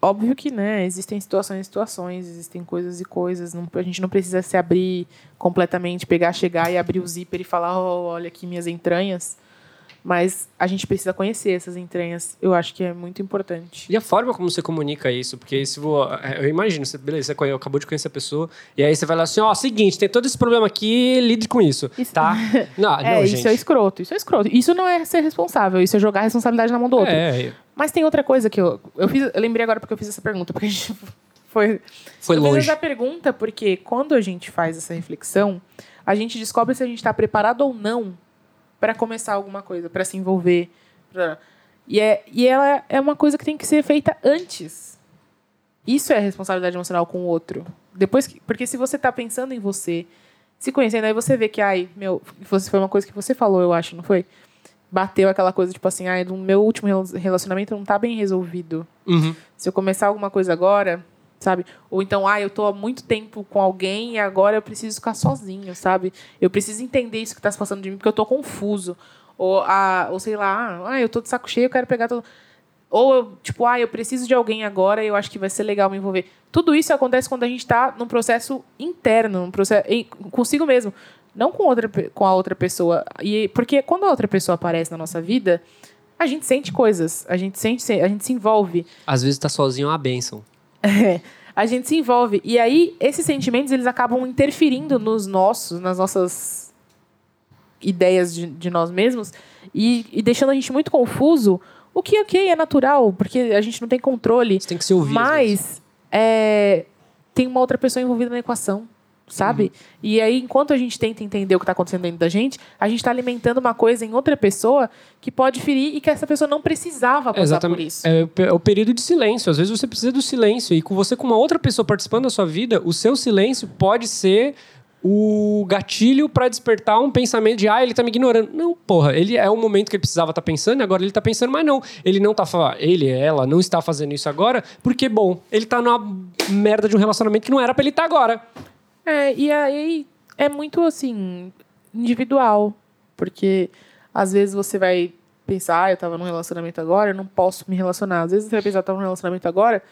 óbvio que, né, existem situações e situações, existem coisas e coisas. Não, a gente não precisa se abrir completamente, pegar, chegar e abrir o zíper e falar, "Oh, olha aqui minhas entranhas. Mas a gente precisa conhecer essas entranhas. Eu acho que é muito importante. E a forma como você comunica isso, porque se vo- eu imagino, você, beleza, você acabou de conhecer a pessoa, e aí você vai lá assim, ó, seguinte, tem todo esse problema aqui, lide com isso, Isso- tá? [LAUGHS] Não, é, não, isso gente. é escroto. Isso é escroto. Isso não é ser responsável. Isso é jogar a responsabilidade na mão do outro. É, Mas tem outra coisa que eu, eu fiz. Eu lembrei agora porque eu fiz essa pergunta, porque a gente [LAUGHS] foi. foi eu longe. fiz essa pergunta porque quando a gente faz essa reflexão, a gente descobre se a gente está preparado ou não para começar alguma coisa, para se envolver. pra- E, é, e ela é uma coisa que tem que ser feita antes. Isso é responsabilidade emocional com o outro. Depois que, porque se você está pensando em você, se conhecendo, aí você vê que, ai, meu, foi uma coisa que você falou, eu acho, não foi? Bateu aquela coisa, tipo assim, ai, no meu último rela- relacionamento não tá bem resolvido Uhum. se eu começar alguma coisa agora, sabe? Ou então, ah, eu tô há muito tempo com alguém e agora eu preciso ficar sozinho, sabe? Eu preciso entender isso que tá se passando de mim porque eu tô confuso. Ou, ah, ou sei lá, ah, eu tô de saco cheio, eu quero pegar todo... Ou, tipo, ah, eu preciso de alguém agora eu acho que vai ser legal me envolver. Tudo isso acontece quando a gente tá num processo interno, num processo, consigo mesmo. Não com, outra, com a outra pessoa. E, porque quando a outra pessoa aparece na nossa vida, a gente sente coisas, a gente sente, a gente se envolve. Às vezes tá sozinho é uma benção. [LAUGHS] A gente se envolve. E aí, esses sentimentos, eles acabam interferindo nos nossos, nas nossas ideias de, de nós mesmos e, e deixando a gente muito confuso. O que, ok, é natural, porque a gente não tem controle. Você tem que se ouvir. Mas é, tem uma outra pessoa envolvida na equação, sabe? Uhum. E aí, enquanto a gente tenta entender o que está acontecendo dentro da gente, a gente está alimentando uma coisa em outra pessoa que pode ferir e que essa pessoa não precisava passar por Exatamente. isso. É, é o período de silêncio. Às vezes você precisa do silêncio. E com você, com uma outra pessoa participando da sua vida, o seu silêncio pode ser o gatilho para despertar um pensamento de ah, ele tá me ignorando. Não, porra, ele é o momento que ele precisava estar pensando, e agora ele tá pensando, mas não. Ele não tá falando, ele, ela, não está fazendo isso agora, porque, bom, ele tá numa merda de um relacionamento que não era pra ele estar agora. É, e aí é muito assim, individual. Porque às vezes você vai pensar, ah, eu tava num relacionamento agora, eu não posso me relacionar. Às vezes você vai pensar, eu tava num relacionamento agora,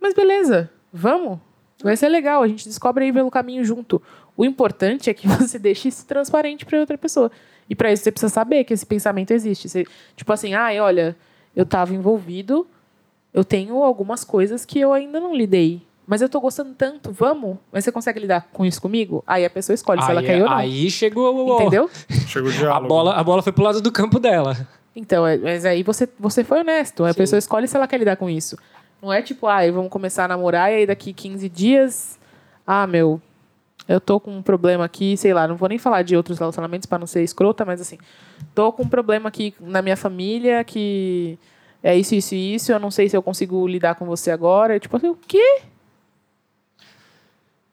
mas beleza, vamos. Vai ser legal, a gente descobre aí pelo caminho junto. O importante é que [LAUGHS] você deixe isso transparente para outra pessoa. E para isso você precisa saber que esse pensamento existe. Você, tipo assim, ah, olha, eu tava envolvido, eu tenho algumas coisas que eu ainda não lidei. Mas eu tô gostando tanto, vamos? Mas você consegue lidar com isso comigo? Aí a pessoa escolhe se ela quer ou não. aí chegou o- Entendeu? Chega o A diálogo. bola, a bola foi pro lado do campo dela. Então, é- mas aí você, você foi honesto. A Sim. pessoa escolhe se ela quer lidar com isso. Não é tipo, ah, vamos começar a namorar e aí daqui 15 dias. Ah, meu, eu tô com um problema aqui, sei lá, não vou nem falar de outros relacionamentos para não ser escrota, mas assim, tô com um problema aqui na minha família que é isso, isso e isso, eu não sei se eu consigo lidar com você agora. E, tipo assim, o quê?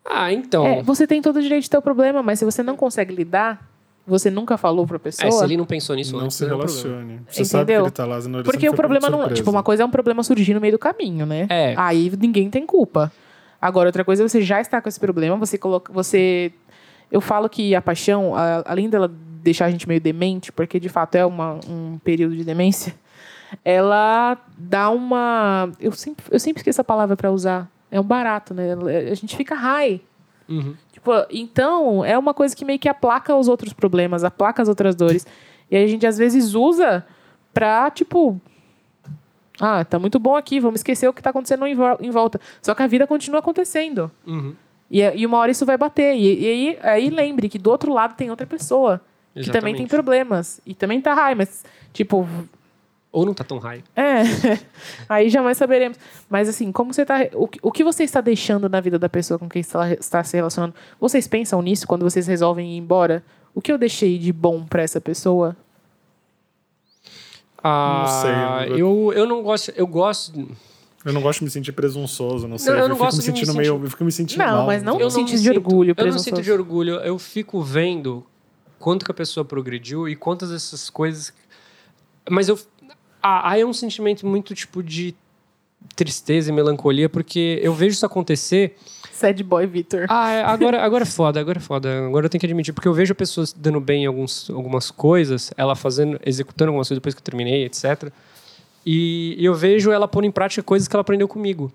Ah, então. É, você tem todo o direito de ter o problema, mas se você não consegue lidar, você nunca falou pra pessoa. É, se ele não pensou nisso Não antes, se não é um relacione. Você sabe que Entendeu? ele tá lá, senão ele Porque o problema não. Tipo, uma coisa é um problema surgir no meio do caminho, né? É. Aí ninguém tem culpa. Agora, outra coisa é você já está com esse problema, você coloca. Você. Eu falo que a paixão, a- além dela deixar a gente meio demente, porque de fato é uma, um período de demência, ela dá uma. Eu sempre, eu sempre esqueço a palavra pra usar. É um barato, né? A gente fica high. Uhum. Tipo, então, é uma coisa que meio que aplaca os outros problemas, aplaca as outras dores. E a gente às vezes usa pra, tipo. Ah, tá muito bom aqui, vamos esquecer o que tá acontecendo em, vo- em volta. Só que a vida continua acontecendo. Uhum. E, e uma hora isso vai bater. E, e aí, aí lembre que do outro lado tem outra pessoa. Que também Exatamente. tem problemas. E também tá high, mas, tipo, Ou não tá tão high. é, [LAUGHS] aí jamais saberemos. Mas assim, como você tá. O, que- o que você está deixando na vida da pessoa com quem está, está se relacionando? Vocês pensam nisso quando vocês resolvem ir embora? O que eu deixei de bom pra essa pessoa? Ah, sei, eu, eu não gosto. Eu gosto. Eu não gosto de me sentir presunçoso, não sei. eu eu, não fico gosto me de me sentindo sentir- meio. Eu fico me sentindo Não, mal. mas não entendeu? me sinto de orgulho, Eu não presunçoso. sinto de orgulho. Eu fico vendo quanto que a pessoa progrediu e quantas dessas coisas. Mas eu. Ah, aí é um sentimento muito tipo de tristeza e melancolia, porque eu vejo isso acontecer. Sad boy Victor. Ah, é, agora, agora é foda, agora é foda. Agora eu tenho que admitir, porque eu vejo pessoas dando bem em alguns, algumas coisas, ela fazendo, executando algumas coisas depois que eu terminei, etc. E, e eu vejo ela pondo em prática coisas que ela aprendeu comigo.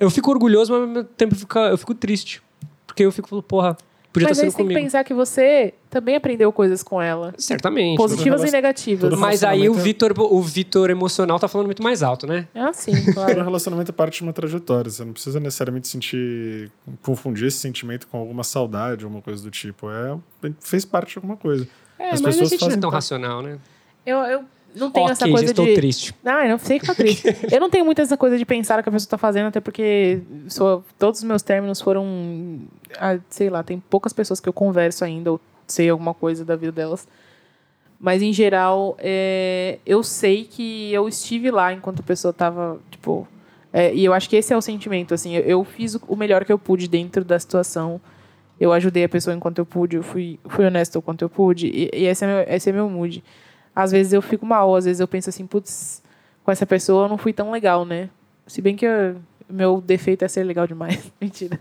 Eu fico orgulhoso, mas ao mesmo tempo eu fico, eu fico triste. Porque eu fico, porra, podia Mas estar aí sendo você tem que comigo. pensar que você também aprendeu coisas com ela. Certamente. Positivas e negativas. todo Mas aí o é- Vitor, o Vitor emocional tá falando muito mais alto, né? É assim, [LAUGHS] Todo claro. relacionamento é parte de uma trajetória. Você não precisa necessariamente sentir. confundir esse sentimento com alguma saudade ou uma coisa do tipo. É, fez parte de alguma coisa. É, As mas a pessoas gente não é tão racional, né? Eu, eu não tenho ok, essa já coisa estou de. triste. Ah, eu não sei que tá triste. [LAUGHS] eu não tenho muito essa coisa de pensar o que a pessoa tá fazendo, até porque sou- todos os meus términos foram. ah, sei lá, tem poucas pessoas que eu converso ainda, ou sei alguma coisa da vida delas. Mas, em geral, é, eu sei que eu estive lá enquanto a pessoa tava, tipo. é, e eu acho que esse é o sentimento, assim. Eu, fiz o- melhor que eu pude dentro da situação. Eu ajudei a pessoa enquanto eu pude, eu fui, fui honesto o quanto eu pude. E, e esse, é meu, esse é meu mood. Às vezes eu fico mal, às vezes eu penso assim, putz, com essa pessoa eu não fui tão legal, né? Se bem que eu- meu defeito é ser legal demais. [LAUGHS] Mentira.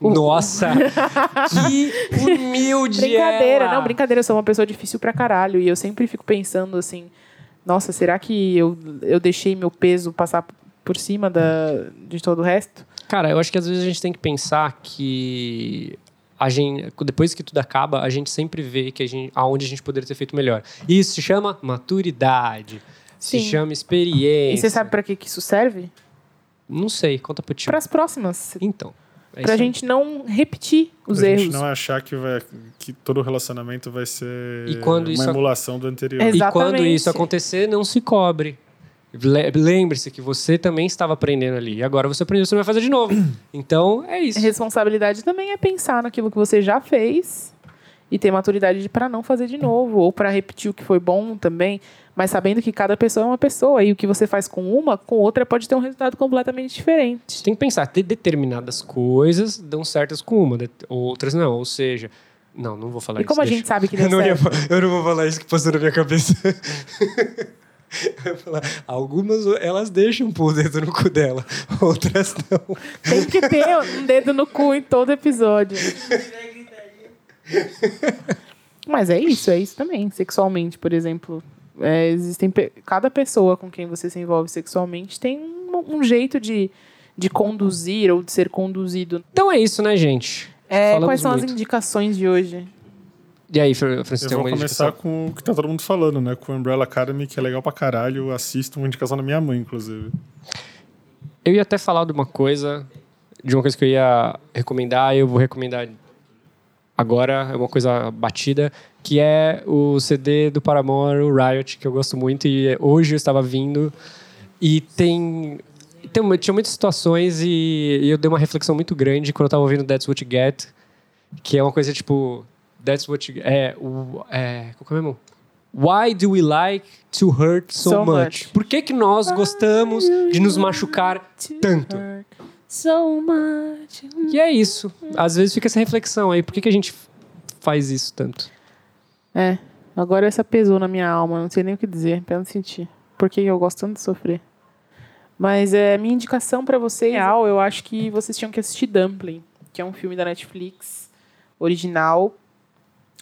Nossa! [LAUGHS] que humilde Brincadeira, ela. não, brincadeira, eu sou uma pessoa difícil pra caralho. E eu sempre fico pensando assim, nossa, será que eu, eu deixei meu peso passar por cima da, de todo o resto? Cara, eu acho que às vezes a gente tem que pensar que a gente, depois que tudo acaba, a gente sempre vê que a gente, aonde a gente poderia ter feito melhor. Isso se chama maturidade. Se Sim. chama experiência. E você sabe pra que, que isso serve? Não sei, conta pro tio. Para as próximas. Então. é pra isso aí. gente não repetir os pra erros. gente não achar que, vai, que todo relacionamento vai ser E quando uma ac- emulação do anterior. Ex- E quando Exatamente. isso acontecer, não se cobre. Le- Lembre-se que você também estava aprendendo ali. E agora você aprendeu, você não vai fazer de novo. [CLEARS THROAT] Então, é isso. Responsabilidade também é pensar naquilo que você já fez e ter maturidade para não fazer de novo ou para repetir o que foi bom também, mas sabendo que cada pessoa é uma pessoa e o que você faz com uma, com outra pode ter um resultado completamente diferente. Você tem que pensar, de determinadas coisas dão certas com uma, outras não. Ou seja, não, não vou falar E isso. como a deixa. gente sabe que [LAUGHS] deu eu, não ia eu não vou falar isso que passou na minha cabeça. [LAUGHS] [LAUGHS] Algumas elas deixam pôr o dedo no cu dela, [LAUGHS] outras não. Tem que ter um dedo no cu em todo episódio. Mas é isso, é isso também. Sexualmente, por exemplo. É, existem pe- cada pessoa com quem você se envolve sexualmente tem um, um jeito de, de conduzir ou de ser conduzido. Então é isso, né, gente? É, quais são as muito. indicações de hoje? E aí, Fran- Francisco, Eu vou começar com o que tá todo mundo falando, né? Com o Umbrella Academy, que é legal pra caralho. Assisto uma indicação da minha mãe, inclusive. Eu ia até falar de uma coisa, de uma coisa que eu ia recomendar, eu vou recomendar agora, é uma coisa batida, que é o CD do Paramore, o Riot, que eu gosto muito, e hoje eu estava vindo, e tem... tem tinha muitas situações e, e eu dei uma reflexão muito grande quando eu estava ouvindo That's What You Get, que é uma coisa tipo... That's what you... É, o, é, qual que é mesmo? Why do we like to hurt so, So much? much. Por que, que nós gostamos de nos machucar tanto? so much. E é isso. Às vezes fica essa reflexão aí. Por que, que a gente faz isso tanto? É, agora essa pesou na minha alma, não sei nem o que dizer, pra não sentir. Porque eu gosto tanto de sofrer. Mas é minha indicação pra vocês, real, eu acho que vocês tinham que assistir Dumpling, que é um filme da Netflix, original.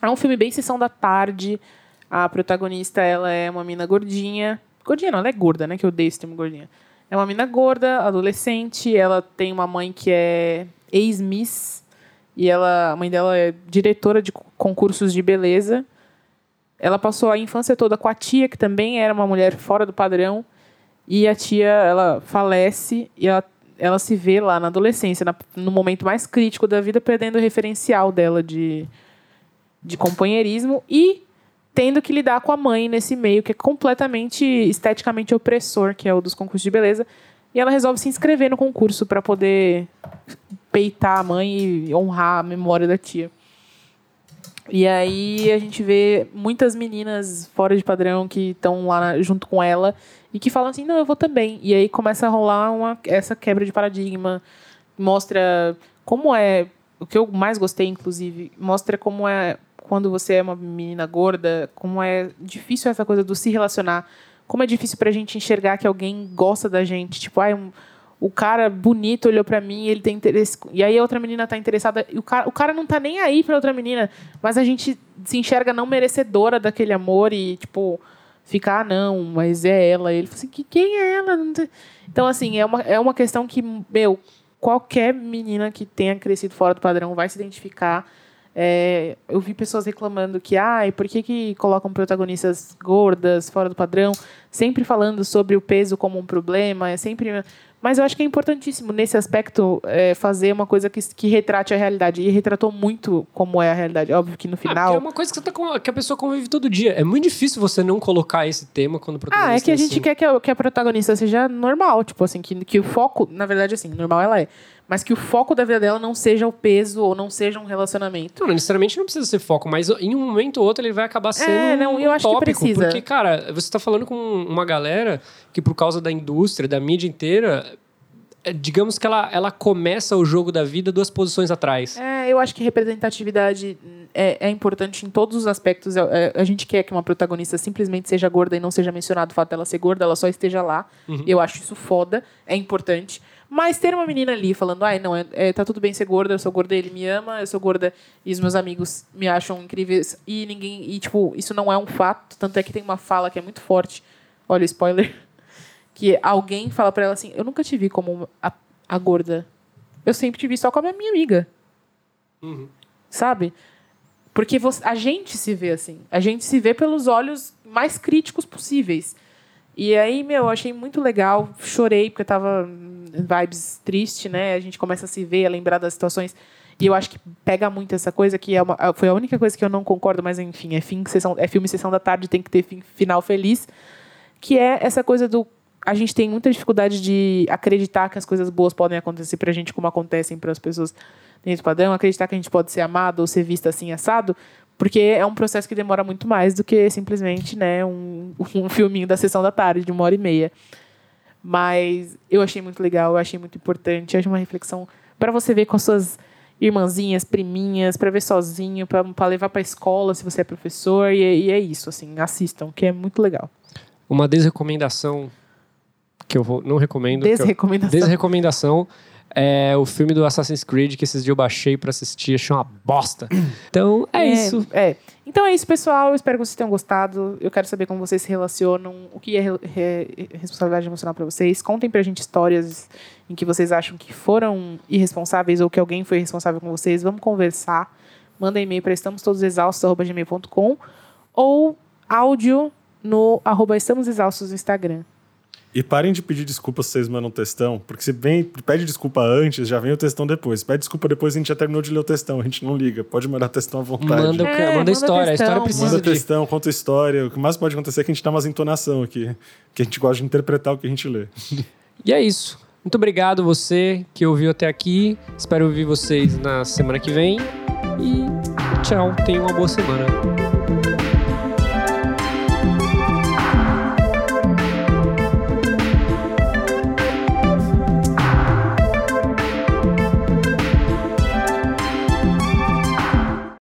É um filme bem sessão da tarde. A protagonista, ela é uma mina gordinha. Gordinha não, ela é gorda, né? Que eu odeio esse termo gordinha. É uma mina gorda, adolescente. Ela tem uma mãe que é ex-miss. E ela, a mãe dela é diretora de concursos de beleza. Ela passou a infância toda com a tia, que também era uma mulher fora do padrão. E a tia, ela falece e ela, ela se vê lá na adolescência, na, no momento mais crítico da vida, perdendo o referencial dela de, de companheirismo e tendo que lidar com a mãe nesse meio que é completamente esteticamente opressor, que é o dos concursos de beleza. E ela resolve se inscrever no concurso para poder peitar a mãe e honrar a memória da tia. E aí a gente vê muitas meninas fora de padrão que estão lá junto com ela e que falam assim, não, eu vou também. E aí começa a rolar uma, essa quebra de paradigma, mostra como é, o que eu mais gostei, inclusive, mostra como é quando você é uma menina gorda, como é difícil essa coisa do se relacionar, como é difícil pra gente enxergar que alguém gosta da gente, tipo, ai, um, o cara bonito olhou pra mim, ele tem interesse. E aí a outra menina tá interessada. E o cara, o cara não tá nem aí pra outra menina. Mas a gente se enxerga não merecedora daquele amor e, tipo, fica, ah, não, mas é ela. Ele fala assim, que, quem é ela? Então, assim, é uma, é uma questão que, meu, qualquer menina que tenha crescido fora do padrão vai se identificar. É, eu vi pessoas reclamando que, ai, por que, que colocam protagonistas gordas, fora do padrão, sempre falando sobre o peso como um problema, é sempre. Mas eu acho que é importantíssimo nesse aspecto é, fazer uma coisa que, que retrate a realidade. E retratou muito como é a realidade. Óbvio que no Ah, final. é uma coisa que, você tá com- que a pessoa convive todo dia. É muito difícil você não colocar esse tema quando o protagonista Ah, é que a gente assim. quer que a, que a protagonista seja normal, tipo assim, que, que o foco, na verdade, assim, normal ela é, mas que o foco da vida dela não seja o peso ou não seja um relacionamento. Não, necessariamente não precisa ser foco, mas em um momento ou outro ele vai acabar sendo É, não, eu um acho que tópico. precisa. Porque, cara, você tá falando com uma galera que, por causa da indústria, da mídia inteira, é, digamos que ela, ela começa o jogo da vida duas posições atrás. É, eu acho que representatividade é, é importante em todos os aspectos. É, a gente quer que uma protagonista simplesmente seja gorda e não seja mencionado o fato dela ser gorda, ela só esteja lá. Eu acho isso foda, é importante. Mas ter uma menina ali falando, ai, não, é, é, tá tudo bem ser gorda, eu sou gorda, ele me ama, eu sou gorda e os meus amigos me acham incríveis e ninguém. E, tipo, isso não é um fato. Tanto é que tem uma fala que é muito forte. Olha, spoiler. [LAUGHS] Que alguém fala pra ela assim: Eu nunca te vi como a, a gorda. Eu sempre te vi só como a minha amiga. Sabe? Porque você- a gente se vê assim. A gente se vê pelos olhos mais críticos possíveis. E aí, meu, eu achei muito legal. Chorei, porque eu tava vibes triste, né? A gente começa a se ver, a lembrar das situações. E eu acho que pega muito essa coisa, que é uma, foi a única coisa que eu não concordo, mas enfim, é, fim, sessão, é filme Sessão da Tarde, tem que ter fim, final feliz. Que é essa coisa do. A gente tem muita dificuldade de acreditar que as coisas boas podem acontecer pra gente como acontecem para as pessoas dentro do padrão, acreditar que a gente pode ser amado ou ser vista assim assado, porque é um processo que demora muito mais do que simplesmente né, um, [LAUGHS] um filminho da sessão da tarde, de uma hora e meia. Mas eu achei muito legal, eu achei muito importante, eu achei uma reflexão para você ver com as suas irmãzinhas, priminhas, para ver sozinho, para levar para escola se você é professor, e, é- e é isso, assim, assistam, que é muito legal. Uma desrecomendação que eu vou, não recomendo. que eu- Desrecomendação. É o filme do Assassin's Creed que esses dias eu baixei pra assistir, achei uma bosta. [CLEARS THROAT] Então é, isso. É. Então é isso, pessoal. Eu espero que vocês tenham gostado. Eu quero saber como vocês se relacionam, o que é re- re- responsabilidade emocional para vocês. Contem pra gente histórias em que vocês acham que foram irresponsáveis ou que alguém foi responsável com vocês. Vamos conversar. Manda e-mail para estamostodosexaustos.gmail.com ou áudio no arroba estamos exaustos no Instagram. E parem de pedir desculpa se vocês mandam textão, porque se vem, pede desculpa antes, já vem o textão depois. Se pede desculpa depois, a gente já terminou de ler o textão, a gente não liga. Pode mandar textão à vontade. Manda, É, manda manda história. A textão, história precisa Manda de. textão, conta história. O que mais pode acontecer é que a gente dá umas entonação aqui. Que a gente gosta de interpretar o que a gente lê. [LAUGHS] E é isso. Muito obrigado você que ouviu até aqui. Espero ouvir vocês na semana que vem. E tchau. Tenham uma boa semana.